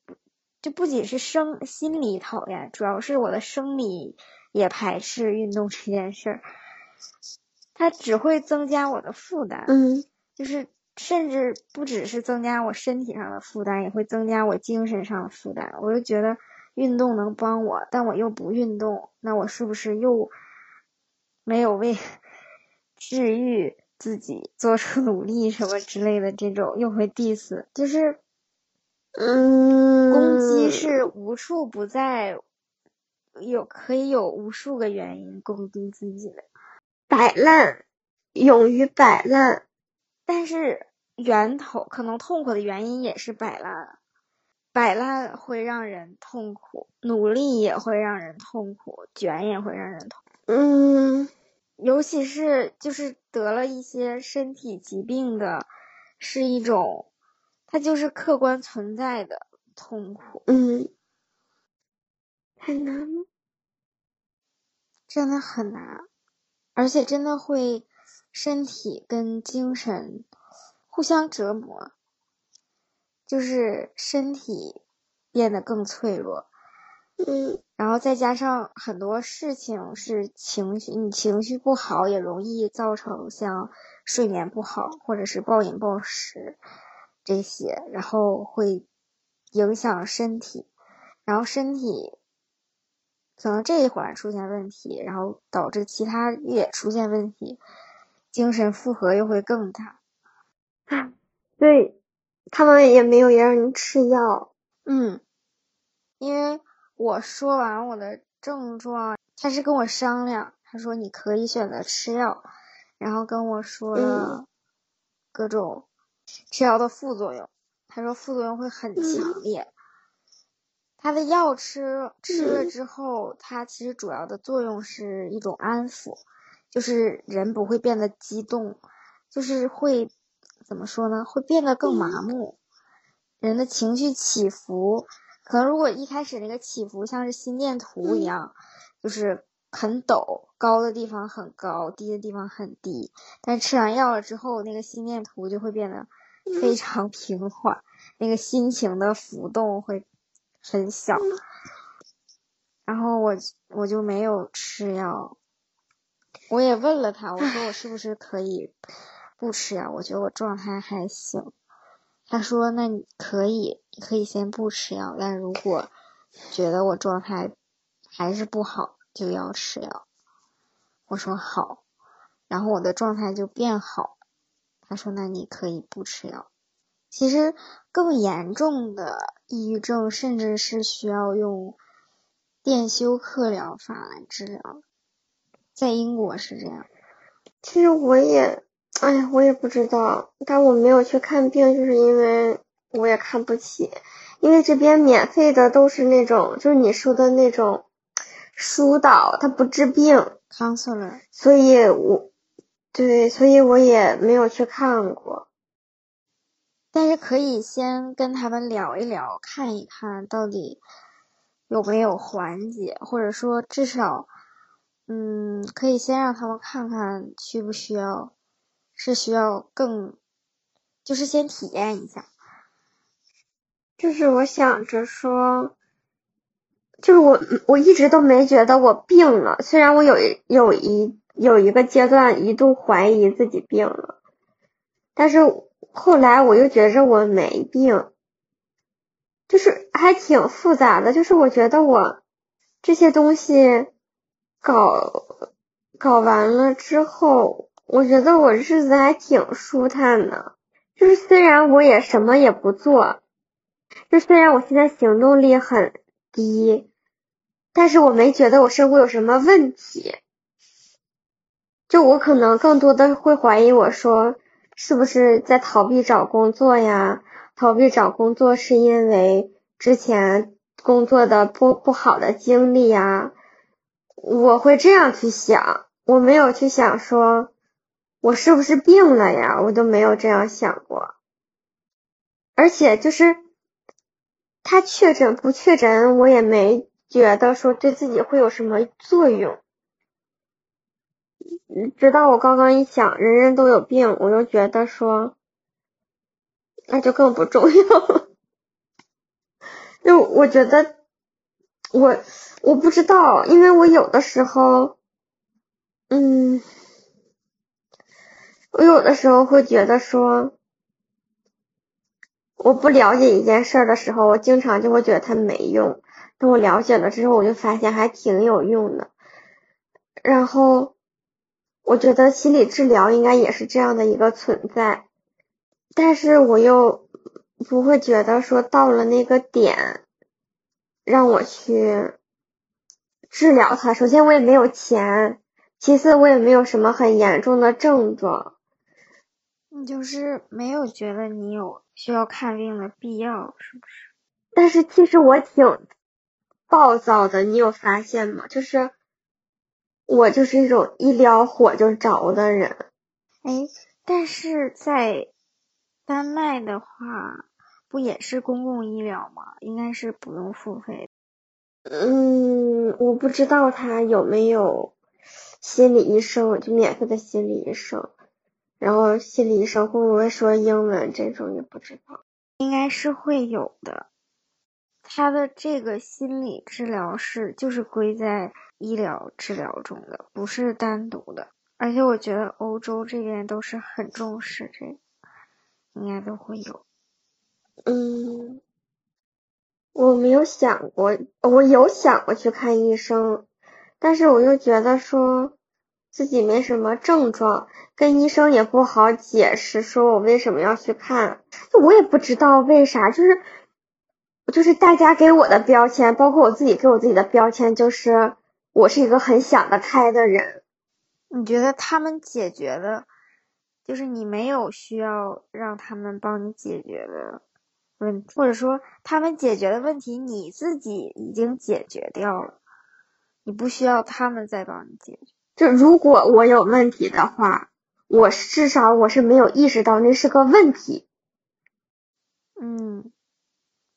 就不仅是生心理讨厌，主要是我的生理。也排斥运动这件事儿，它只会增加我的负担。嗯，就是甚至不只是增加我身体上的负担，也会增加我精神上的负担。我就觉得运动能帮我，但我又不运动，那我是不是又没有为治愈自己做出努力什么之类的？这种又会 diss，就是，嗯，攻击是无处不在。有可以有无数个原因攻击自己的，摆烂，勇于摆烂，但是源头可能痛苦的原因也是摆烂，摆烂会让人痛苦，努力也会让人痛苦，卷也会让人痛。嗯，尤其是就是得了一些身体疾病的，是一种，它就是客观存在的痛苦。嗯。很难吗？真的很难，而且真的会身体跟精神互相折磨，就是身体变得更脆弱，嗯，然后再加上很多事情是情绪，你情绪不好也容易造成像睡眠不好或者是暴饮暴食这些，然后会影响身体，然后身体。可能这一环出现问题，然后导致其他也出现问题，精神负荷又会更大。对，他们也没有让你吃药。嗯，因为我说完我的症状，他是跟我商量，他说你可以选择吃药，然后跟我说了各种吃药的副作用，他说副作用会很强烈。他的药吃吃了之后，它其实主要的作用是一种安抚，就是人不会变得激动，就是会怎么说呢？会变得更麻木，人的情绪起伏，可能如果一开始那个起伏像是心电图一样，就是很陡，高的地方很高，低的地方很低，但吃完药了之后，那个心电图就会变得非常平缓，那个心情的浮动会。很小，然后我我就没有吃药，我也问了他，我说我是不是可以不吃药？我觉得我状态还行。他说那你可以，你可以先不吃药，但如果觉得我状态还是不好，就要吃药。我说好，然后我的状态就变好。他说那你可以不吃药。其实更严重的抑郁症，甚至是需要用电休克疗法来治疗，在英国是这样。其实我也，哎呀，我也不知道，但我没有去看病，就是因为我也看不起，因为这边免费的都是那种，就是你说的那种疏导，他不治病，counselor，所以我，对，所以我也没有去看过。但是可以先跟他们聊一聊，看一看到底有没有缓解，或者说至少，嗯，可以先让他们看看需不需要，是需要更，就是先体验一下。就是我想着说，就是我我一直都没觉得我病了，虽然我有一有一有一个阶段一度怀疑自己病了，但是后来我又觉着我没病，就是还挺复杂的，就是我觉得我这些东西搞搞完了之后，我觉得我日子还挺舒坦的，就是虽然我也什么也不做。就虽然我现在行动力很低，但是我没觉得我生活有什么问题。就我可能更多的会怀疑，我说是不是在逃避找工作呀？逃避找工作是因为之前工作的不不好的经历呀？我会这样去想，我没有去想说我是不是病了呀？我都没有这样想过，而且就是。他确诊不确诊，我也没觉得说对自己会有什么作用。直到我刚刚一想，人人都有病，我就觉得说，那就更不重要。就我觉得，我我不知道，因为我有的时候，嗯，我有的时候会觉得说。我不了解一件事的时候，我经常就会觉得它没用。等我了解了之后，我就发现还挺有用的。然后，我觉得心理治疗应该也是这样的一个存在，但是我又不会觉得说到了那个点，让我去治疗它。首先，我也没有钱；其次，我也没有什么很严重的症状。你就是没有觉得你有需要看病的必要，是不是？但是其实我挺暴躁的，你有发现吗？就是我就是一种一撩火就着的人。哎，但是在丹麦的话，不也是公共医疗吗？应该是不用付费。嗯，我不知道他有没有心理医生，就免费的心理医生。然后心理医生会不会说英文？这种也不知道，应该是会有的。他的这个心理治疗是就是归在医疗治疗中的，不是单独的。而且我觉得欧洲这边都是很重视这个，应该都会有。嗯，我没有想过，我有想过去看医生，但是我又觉得说。自己没什么症状，跟医生也不好解释，说我为什么要去看，我也不知道为啥，就是就是大家给我的标签，包括我自己给我自己的标签，就是我是一个很想得开的人。你觉得他们解决的，就是你没有需要让他们帮你解决的问题，或者说他们解决的问题你自己已经解决掉了，你不需要他们再帮你解决。就如果我有问题的话，我至少我是没有意识到那是个问题，嗯，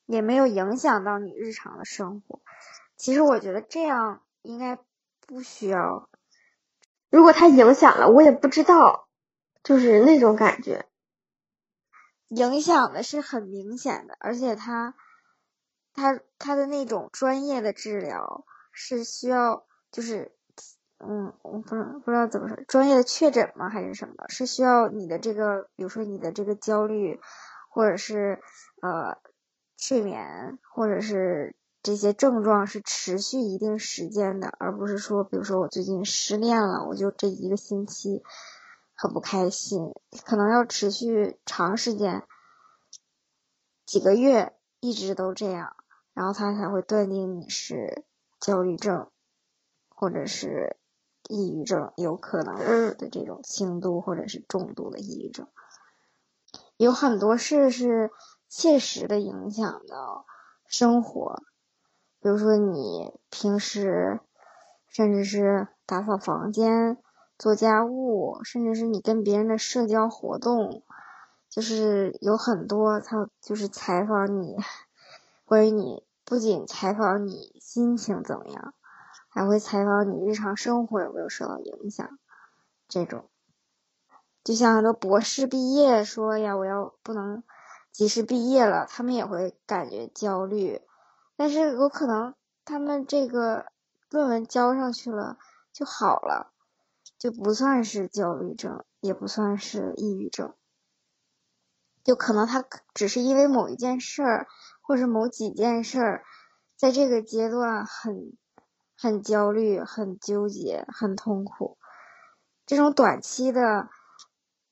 也没有影响到你日常的生活。其实我觉得这样应该不需要。如果它影响了，我也不知道，就是那种感觉。影响的是很明显的，而且他他他的那种专业的治疗是需要就是。嗯，我不不知道怎么说，专业的确诊吗？还是什么？是需要你的这个，比如说你的这个焦虑，或者是呃睡眠，或者是这些症状是持续一定时间的，而不是说，比如说我最近失恋了，我就这一个星期很不开心，可能要持续长时间，几个月一直都这样，然后他才会断定你是焦虑症，或者是。抑郁症有可能的这种轻度或者是重度的抑郁症，有很多事是切实的影响到生活，比如说你平时，甚至是打扫房间、做家务，甚至是你跟别人的社交活动，就是有很多他就是采访你，关于你不仅采访你心情怎么样。还会采访你日常生活有没有受到影响，这种，就像很多博士毕业说呀，我要不能及时毕业了，他们也会感觉焦虑，但是有可能他们这个论文交上去了就好了，就不算是焦虑症，也不算是抑郁症，就可能他只是因为某一件事儿，或者某几件事儿，在这个阶段很很焦虑、很纠结、很痛苦，这种短期的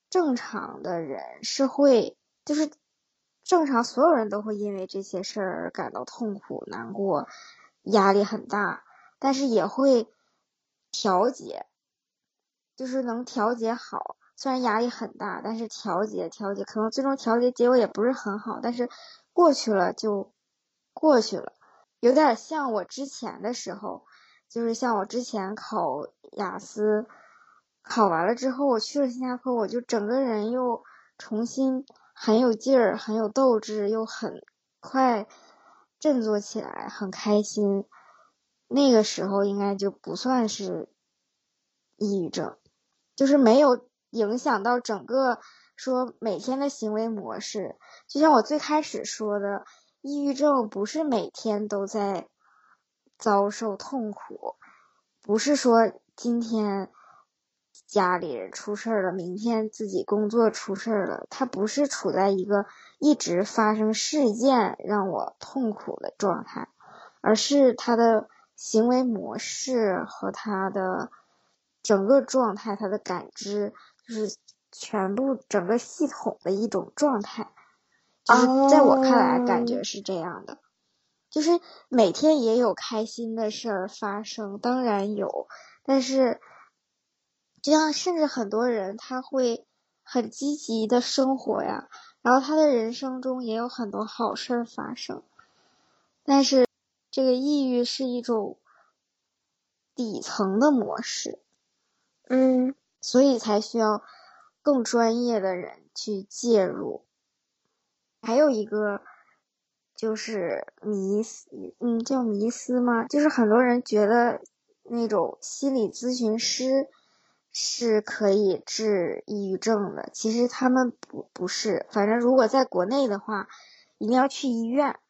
正常的人是会就是。正常，所有人都会因为这些事儿感到痛苦、难过、压力很大，但是也会调节，就是能调节好。虽然压力很大，但是调节调节，可能最终调节结果也不是很好，但是过去了就过去了。有点像我之前的时候，就是像我之前考雅思，考完了之后，我去了新加坡，我就整个人又重新。很有劲儿，很有斗志，又很快振作起来，很开心。那个时候应该就不算是抑郁症，就是没有影响到整个说每天的行为模式。就像我最开始说的，抑郁症不是每天都在遭受痛苦，不是说今天。家里人出事儿了，明天自己工作出事儿了，他不是处在一个一直发生事件让我痛苦的状态，而是他的行为模式和他的整个状态，他的感知就是全部整个系统的一种状态，就是在我看来感觉是这样的，就是每天也有开心的事儿发生，当然有，但是。就像甚至很多人他会很积极的生活呀，然后他的人生中也有很多好事发生，但是这个抑郁是一种底层的模式，嗯，所以才需要更专业的人去介入。还有一个就是迷思，嗯，叫迷思吗？就是很多人觉得那种心理咨询师。是可以治抑郁症的，其实他们不不是，反正如果在国内的话，一定要去医院，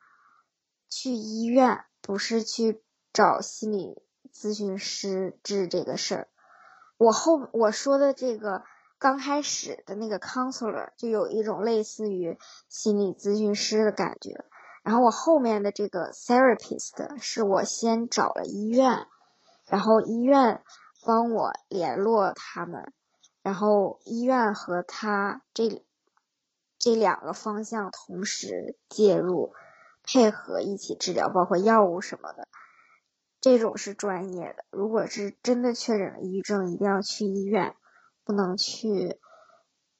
去医院不是去找心理咨询师治这个事儿。我后我说的这个刚开始的那个 counselor 就有一种类似于心理咨询师的感觉，然后我后面的这个 therapist 是我先找了医院，然后医院。帮我联络他们，然后医院和他这这两个方向同时介入，配合一起治疗，包括药物什么的，这种是专业的。如果是真的确诊了抑郁症，一定要去医院，不能去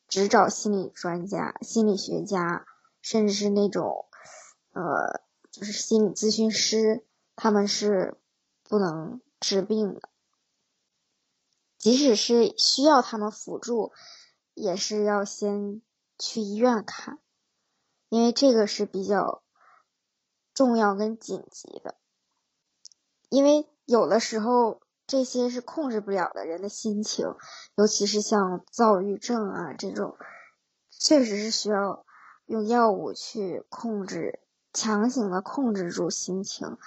只找心理专家、心理学家，甚至是那种呃，就是心理咨询师，他们是不能治病的。即使是需要他们辅助，也是要先去医院看，因为这个是比较重要跟紧急的。因为有的时候这些是控制不了的人的心情，尤其是像躁郁症啊这种，确实是需要用药物去控制，强行的控制住心情，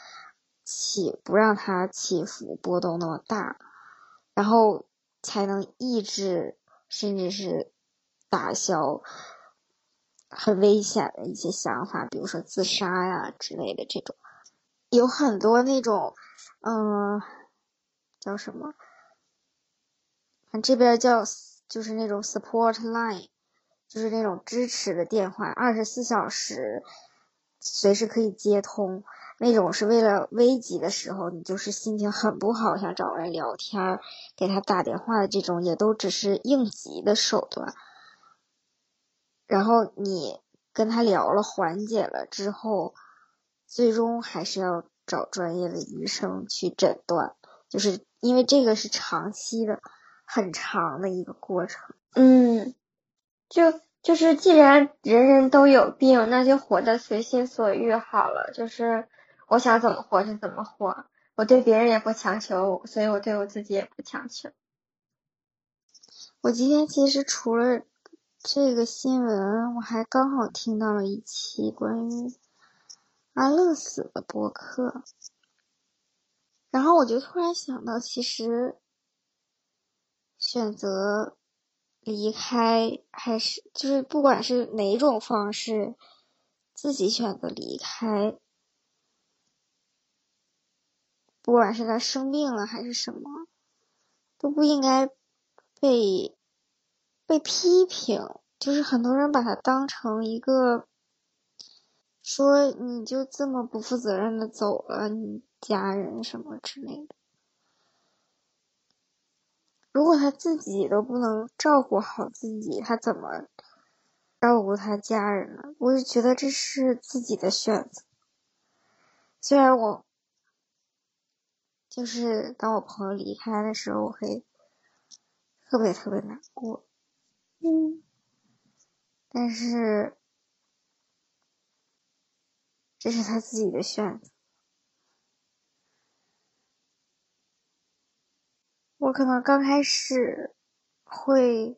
起不让它起伏波动那么大。然后才能抑制，甚至是打消很危险的一些想法，比如说自杀呀之类的这种。有很多那种，嗯，叫什么？这边叫就是那种 support line，就是那种支持的电话，二十四小时随时可以接通。那种是为了危急的时候，你就是心情很不好，想找人聊天，给他打电话的这种，也都只是应急的手段。然后你跟他聊了，缓解了之后，最终还是要找专业的医生去诊断，就是因为这个是长期的、很长的一个过程。嗯，就就是，既然人人都有病，那就活得随心所欲好了，就是。我想怎么活就怎么活，我对别人也不强求，所以我对我自己也不强求。我今天其实除了这个新闻，我还刚好听到了一期关于安乐死的博客，然后我就突然想到，其实选择离开还是就是不管是哪种方式，自己选择离开，不管是他生病了还是什么，都不应该被。被批评，就是很多人把他当成一个，说你就这么不负责任的走了，你家人什么之类的。如果他自己都不能照顾好自己，他怎么照顾他家人呢？我就觉得这是自己的选择。虽然我，就是当我朋友离开的时候，我会特别特别难过。嗯，但是这是他自己的选择。我可能刚开始会，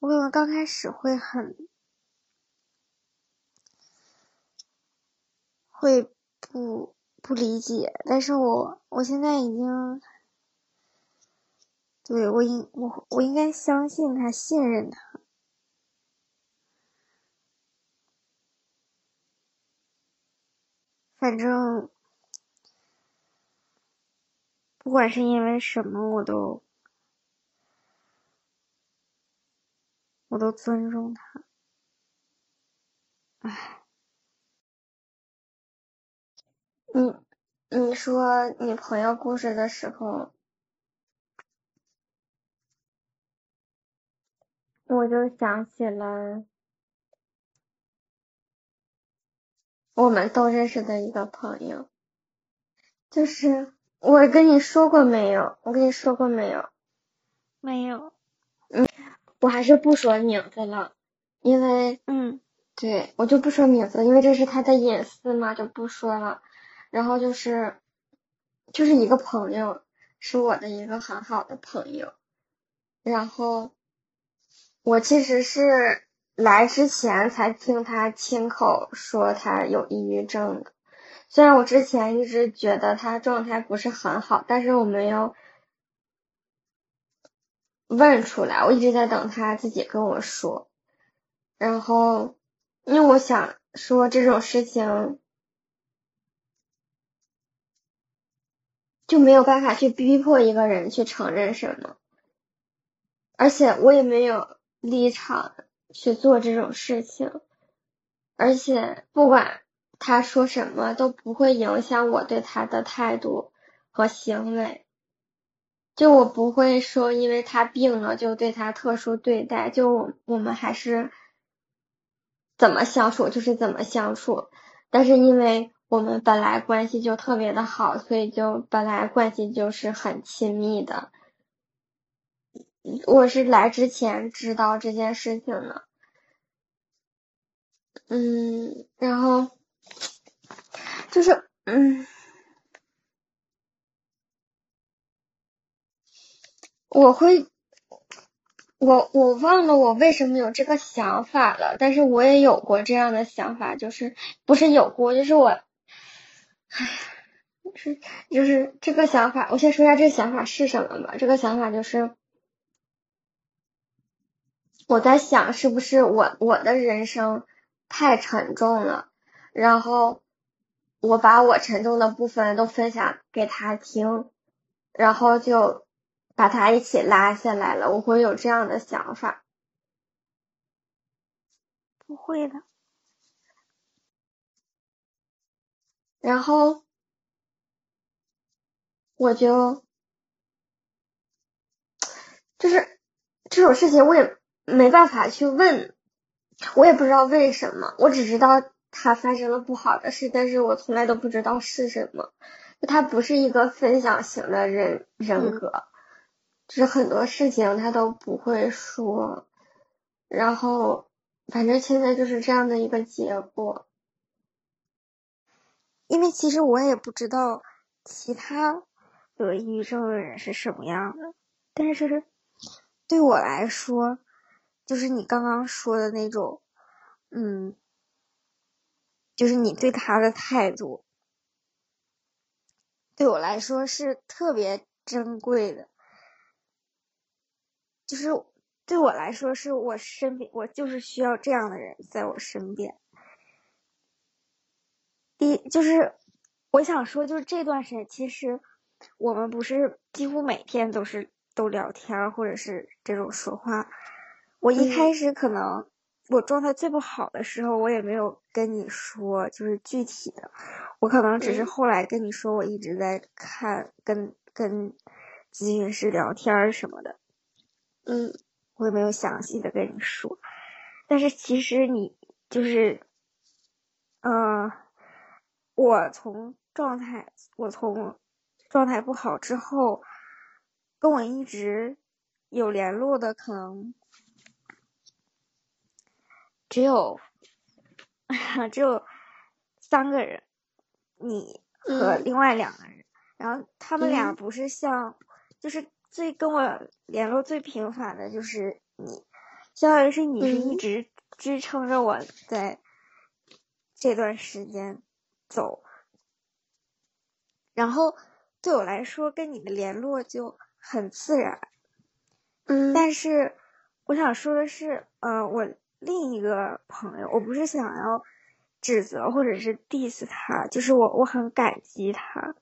我可能刚开始会很会不不理解，但是我我现在已经。对我应我我应该相信他，信任他。反正不管是因为什么，我都我都尊重他。唉，你你说你朋友故事的时候。我就想起了我们都认识的一个朋友，就是我跟你说过没有？我跟你说过没有？没有。嗯，我还是不说名字了，因为嗯，对我就不说名字，因为这是他的隐私嘛，就不说了。然后就是就是一个朋友，是我的一个很好的朋友，然后。我其实是来之前才听他亲口说他有抑郁症的，虽然我之前一直觉得他状态不是很好，但是我没有问出来，我一直在等他自己跟我说。然后，因为我想说这种事情就没有办法去逼迫一个人去承认什么，而且我也没有。立场去做这种事情，而且不管他说什么都不会影响我对他的态度和行为。就我不会说因为他病了就对他特殊对待，就我我们还是怎么相处就是怎么相处。但是因为我们本来关系就特别的好，所以就本来关系就是很亲密的。我是来之前知道这件事情的，嗯，然后就是，嗯，我会，我我忘了我为什么有这个想法了，但是我也有过这样的想法，就是不是有过，就是我，唉，是就是这个想法，我先说一下这个想法是什么吧，这个想法就是。我在想，是不是我我的人生太沉重了，然后我把我沉重的部分都分享给他听，然后就把他一起拉下来了。我会有这样的想法？不会的。然后我就就是这种事情，我也。没办法去问，我也不知道为什么，我只知道他发生了不好的事，但是我从来都不知道是什么。他不是一个分享型的人人格，就是很多事情他都不会说，然后反正现在就是这样的一个结果。因为其实我也不知道其他得抑郁症的人是什么样的，但是对我来说。就是你刚刚说的那种，嗯，就是你对他的态度，对我来说是特别珍贵的。就是对我来说，是我身边，我就是需要这样的人在我身边。第一，就是我想说，就是这段时间，其实我们不是几乎每天都是都聊天，或者是这种说话。我一开始可能我状态最不好的时候，我也没有跟你说，就是具体的，我可能只是后来跟你说，我一直在看，跟跟咨询师聊天什么的。嗯，我也没有详细的跟你说，但是其实你就是，嗯，我从状态，我从状态不好之后，跟我一直有联络的可能只有 只有三个人，你和另外两个人，然后他们俩不是像，就是。最跟我联络最频繁的就是你，相当于是你是一直支撑着我在这段时间走，然后对我来说跟你的联络就很自然，嗯，但是我想说的是，呃，我另一个朋友，我不是想要指责或者是 diss 他，就是我我很感激他，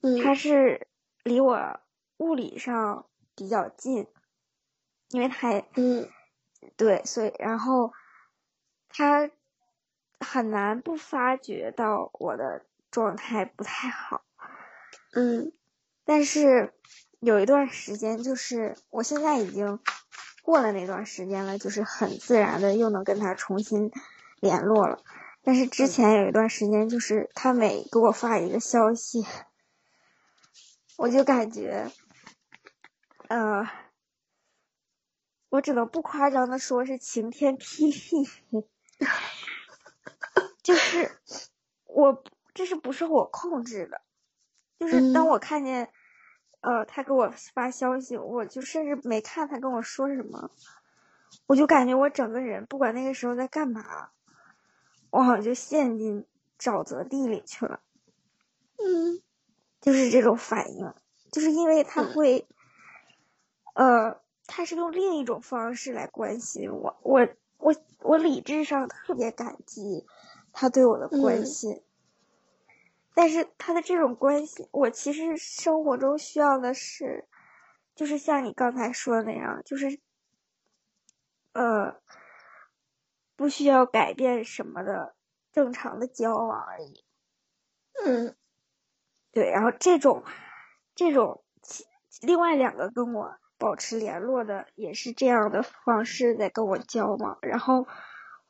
嗯，他是离我。物理上比较近，因为他嗯，对，所以然后他很难不发觉到我的状态不太好，嗯，但是有一段时间，就是我现在已经过了那段时间了，就是很自然的又能跟他重新联络了，但是之前有一段时间，就是他每给我发一个消息，我就感觉。呃，我只能不夸张的说，是晴天霹雳，就是我这是不是我控制的？就是当我看见呃他给我发消息，我就甚至没看他跟我说什么，我就感觉我整个人不管那个时候在干嘛，我好像就陷进沼泽地里去了。嗯，就是这种反应，就是因为他会。呃，他是用另一种方式来关心我，我我我理智上特别感激他对我的关心，但是他的这种关系，我其实生活中需要的是，就是像你刚才说的那样，就是呃，不需要改变什么的正常的交往而已。嗯，对，然后这种这种另外两个跟我。保持联络的也是这样的方式在跟我交往，然后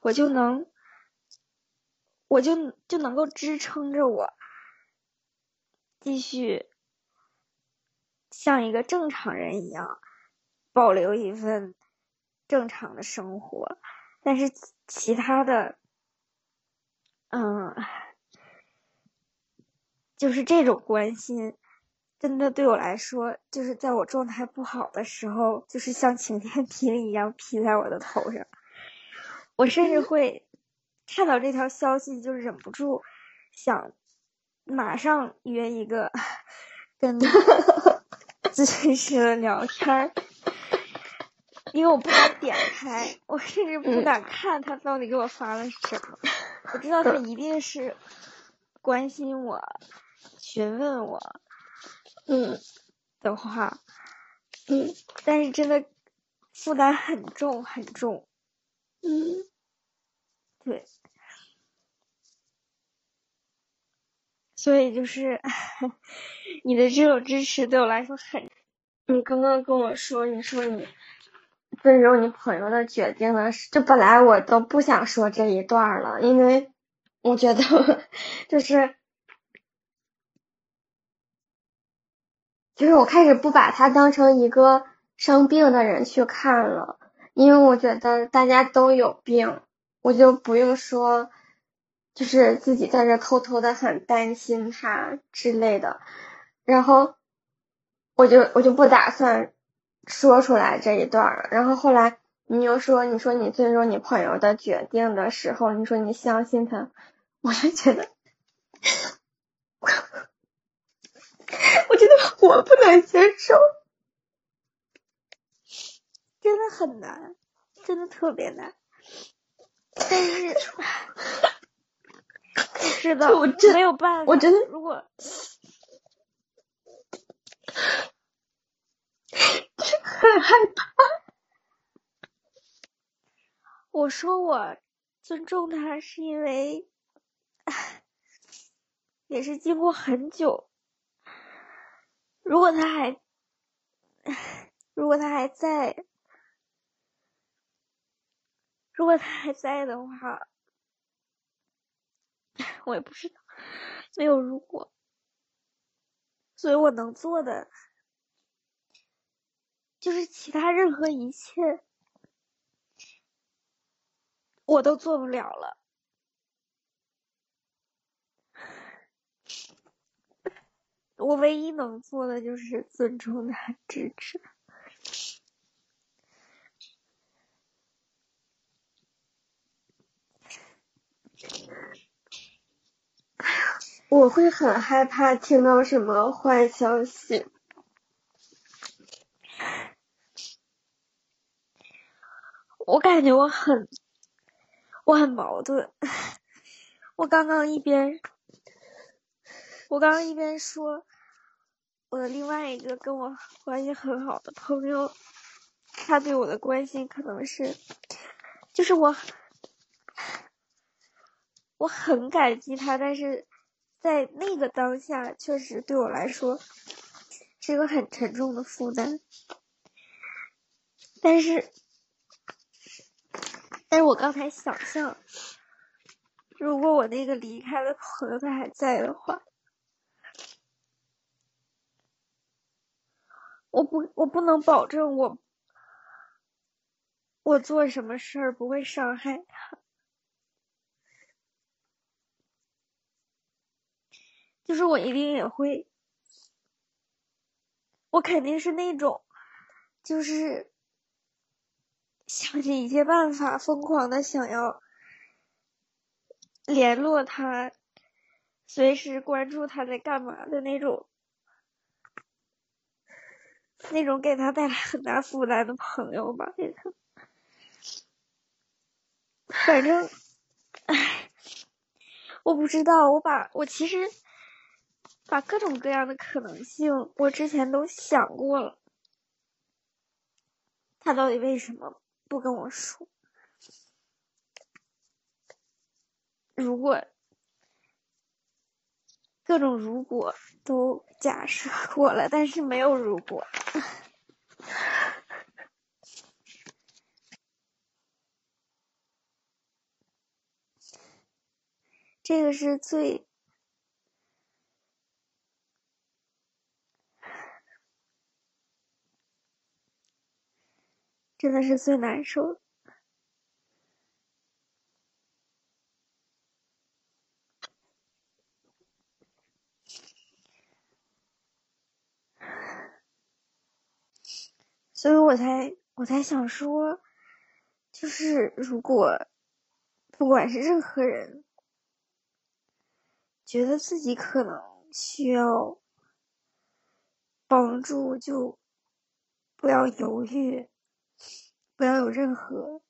我就能，我就就能够支撑着我继续像一个正常人一样保留一份正常的生活，但是其他的，嗯，就是这种关心。真的对我来说，就是在我状态不好的时候，就是像晴天霹雳一样劈在我的头上。我甚至会看到这条消息，就忍不住想马上约一个 跟 咨询师聊天，因为我不敢点开，我甚至不敢看他到底给我发了什么。我知道他一定是关心我，询问我。嗯，的话，嗯，但是真的负担很重很重，嗯，对，所以就是 你的这种支持对我来说很。你刚刚跟我说，你说你尊重你朋友的决定了，就本来我都不想说这一段了，因为我觉得 就是。就是我开始不把他当成一个生病的人去看了，因为我觉得大家都有病，我就不用说，就是自己在这偷偷的很担心他之类的，然后我就我就不打算说出来这一段了。然后后来你又说你说你尊重你朋友的决定的时候，你说你相信他，我就觉得，我觉得我不能接受，真的很难，真的特别难。但是，知道 我真没有办法。我真的如果很害怕。我说我尊重他，是因为 也是经过很久。如果他还，如果他还在，如果他还在的话，我也不知道，没有如果，所以我能做的就是其他任何一切。我都做不了了。我唯一能做的就是尊重他、支持他。我会很害怕听到什么坏消息。我感觉我很。我很矛盾，我刚刚一边，我刚刚一边说，我的另外一个跟我关系很好的朋友，他对我的关心可能是，就是我，我很感激他，但是在那个当下，确实对我来说是一个很沉重的负担，但是。但是我刚才想象，如果我那个离开的朋友他还在的话，我不，我不能保证我，我做什么事儿不会伤害他，就是我一定也会，我肯定是那种，就是。想尽一切办法，疯狂的想要联络他，随时关注他在干嘛的那种，那种给他带来很大负担的朋友吧。反正，唉，我不知道，我把我其实把各种各样的可能性，我之前都想过了，他到底为什么？不跟我说，如果各种如果都假设过了，但是没有如果，这个是最。真的是最难受的，所以我才我才想说，就是如果不管是任何人，觉得自己可能需要帮助，就不要犹豫。不要有任何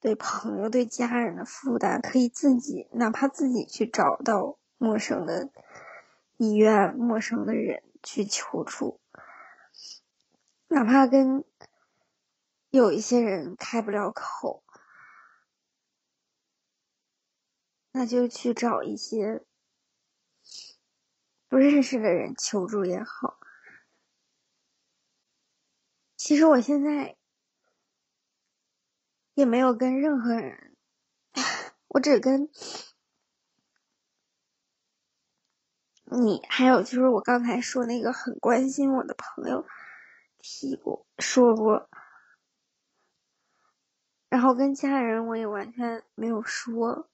对朋友、对家人的负担，可以自己，哪怕自己去找到陌生的医院、陌生的人去求助，哪怕跟有一些人开不了口，那就去找一些不认识的人求助也好。其实我现在。也没有跟任何人，我只跟你，还有就是我刚才说那个很关心我的朋友提过说过，然后跟家人我也完全没有说，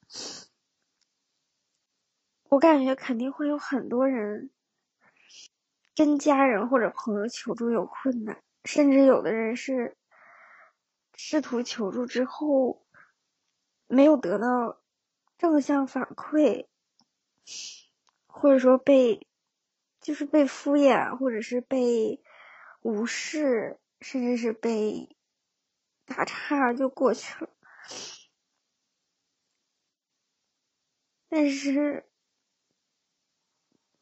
我感觉肯定会有很多人跟家人或者朋友求助有困难，甚至有的人是。试图求助之后，没有得到正向反馈，或者说被就是被敷衍，或者是被无视，甚至是被打岔就过去了。但是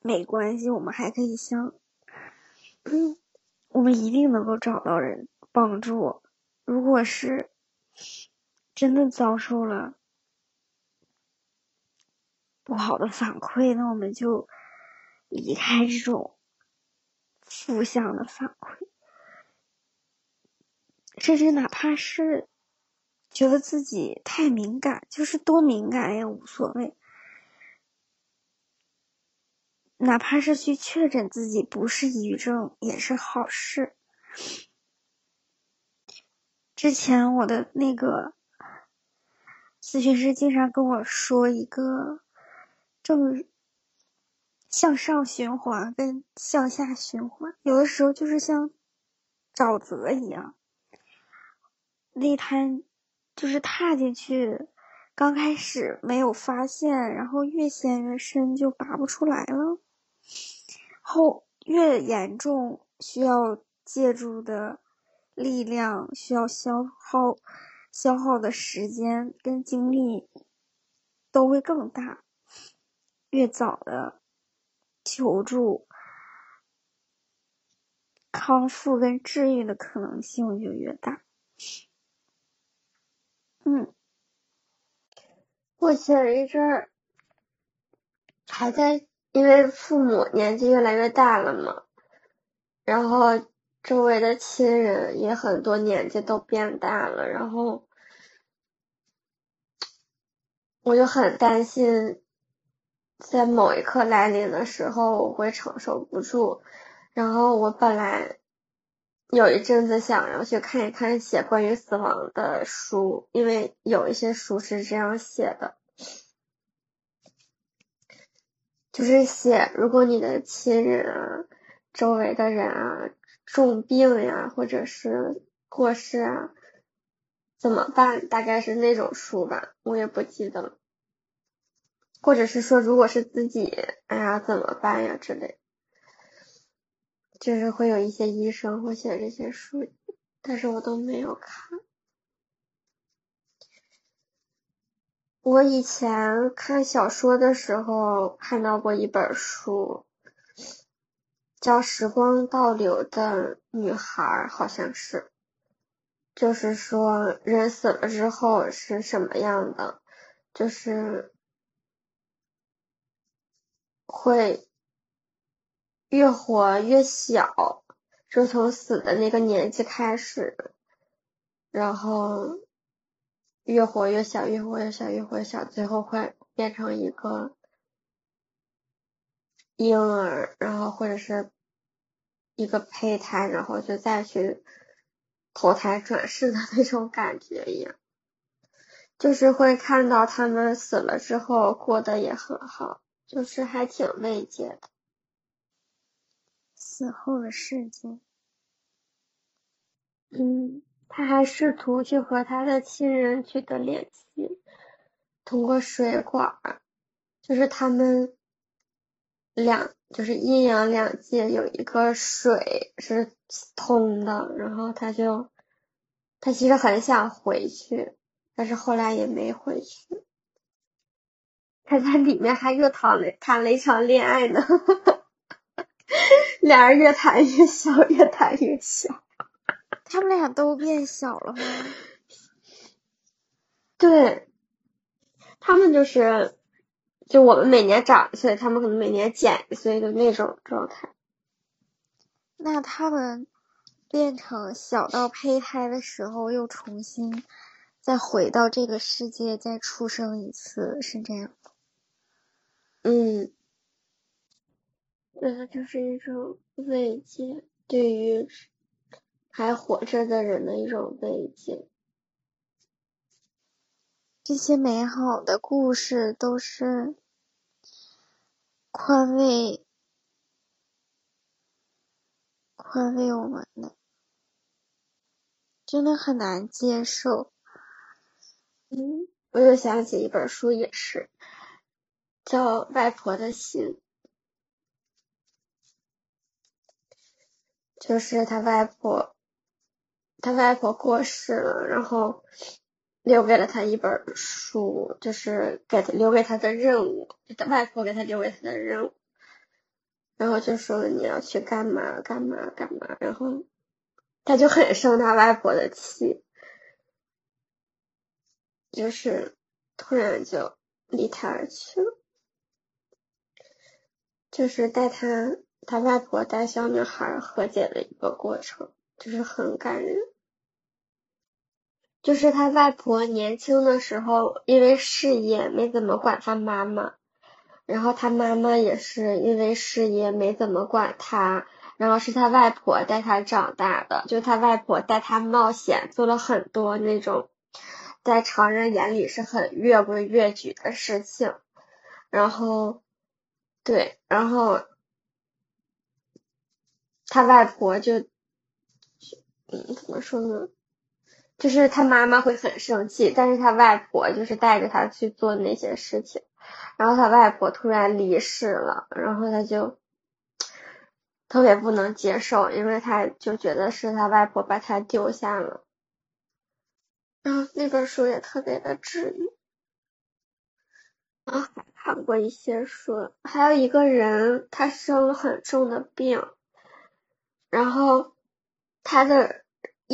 没关系，我们还可以想，我们一定能够找到人帮助。如果是真的遭受了不好的反馈，那我们就离开这种负向的反馈，甚至哪怕是觉得自己太敏感，就是多敏感也无所谓。哪怕是去确诊自己不是抑郁症，也是好事。之前我的那个咨询师经常跟我说一个正向上循环跟向下循环，有的时候就是像沼泽一样，那滩就是踏进去，刚开始没有发现，然后越陷越深，就拔不出来了。后越严重，需要借助的。力量需要消耗，消耗的时间跟精力都会更大。越早的求助、康复跟治愈的可能性就越大。嗯，我前一阵儿还在，因为父母年纪越来越大了嘛，然后。周围的亲人也很多，年纪都变大了，然后我就很担心，在某一刻来临的时候，我会承受不住。然后我本来有一阵子想要去看一看写关于死亡的书，因为有一些书是这样写的，就是写如果你的亲人啊，周围的人啊。重病呀，或者是过世啊，怎么办？大概是那种书吧，我也不记得了。或者是说，如果是自己，哎呀，怎么办呀之类。就是会有一些医生会写这些书，但是我都没有看。我以前看小说的时候看到过一本书。叫时光倒流的女孩，好像是，就是说人死了之后是什么样的，就是会越活越小，就从死的那个年纪开始，然后越活越小，越活越小，越活越小，最后会变成一个婴儿，然后或者是。一个胚胎，然后就再去投胎转世的那种感觉一样，就是会看到他们死了之后过得也很好，就是还挺慰藉的。死后的世界，嗯，他还试图去和他的亲人取得联系，通过水管，就是他们。两就是阴阳两界有一个水是通的，然后他就他其实很想回去，但是后来也没回去。他在里面还又谈了谈了一场恋爱呢，俩人越谈越小，越谈越小。他们俩都变小了吗？对，他们就是。就我们每年长一岁，他们可能每年减一岁的那种状态。那他们变成小到胚胎的时候，又重新再回到这个世界，再出生一次，是这样嗯，那就是一种慰藉，对于还活着的人的一种慰藉。这些美好的故事都是宽慰、宽慰我们的。真的很难接受。嗯，我又想起一本书，也是叫《外婆的心》，就是他外婆，他外婆过世了，然后留给了他一本书，就是给他留给他的任务，他外婆给他留给他的任务。然后就说你要去干嘛干嘛干嘛，然后他就很生他外婆的气，就是突然就离他而去了，就是带他他外婆带小女孩和解的一个过程，就是很感人。就是他外婆年轻的时候因为事业没怎么管他妈妈。然后他妈妈也是因为事业没怎么管他，然后是他外婆带他长大的，就他外婆带他冒险，做了很多那种在常人眼里是很越规越矩的事情。然后，对，然后他外婆就，嗯，怎么说呢？就是他妈妈会很生气，但是他外婆就是带着他去做那些事情。然后他外婆突然离世了，然后他就特别不能接受，因为他就觉得是他外婆把他丢下了。然后那本书也特别的治愈。啊，还看过一些书，还有一个人他生了很重的病，然后他的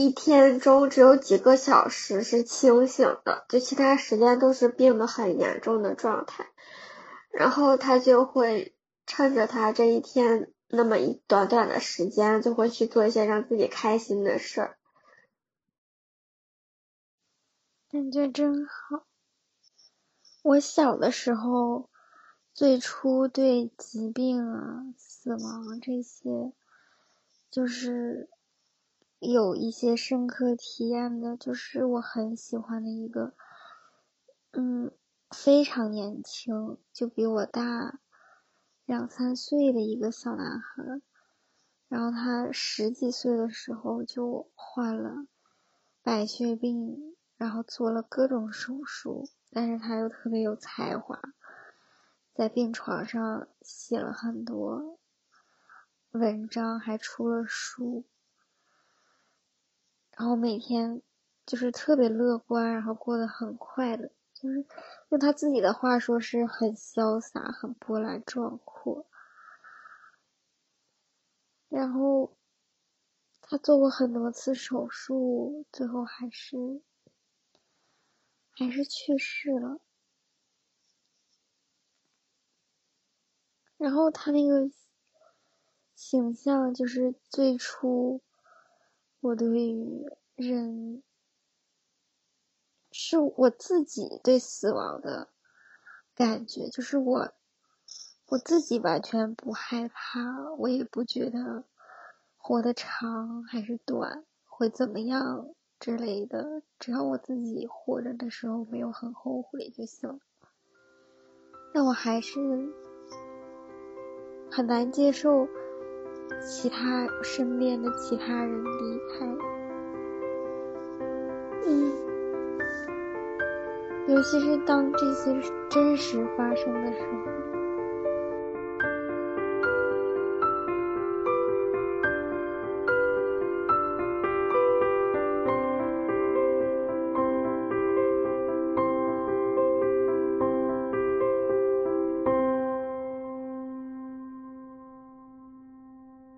一天中只有几个小时是清醒的，就其他时间都是病的很严重的状态。然后他就会趁着他这一天那么一短短的时间，就会去做一些让自己开心的事儿，感觉真好。我小的时候，最初对疾病啊、死亡这些，就是有一些深刻体验的，就是我很喜欢的一个，嗯。非常年轻，就比我大两三岁的一个小男孩，然后他十几岁的时候就患了白血病，然后做了各种手术，但是他又特别有才华，在病床上写了很多文章，还出了书，然后每天就是特别乐观，然后过得很快乐。就是用他自己的话说，是很潇洒、很波澜壮阔。然后他做过很多次手术，最后还是还是去世了。然后他那个形象，就是最初我对于人。是我自己对死亡的感觉，就是我我自己完全不害怕，我也不觉得活得长还是短会怎么样之类的，只要我自己活着的时候没有很后悔就行。但我还是很难接受其他身边的其他人离开。嗯尤其是当这些真实发生的时候。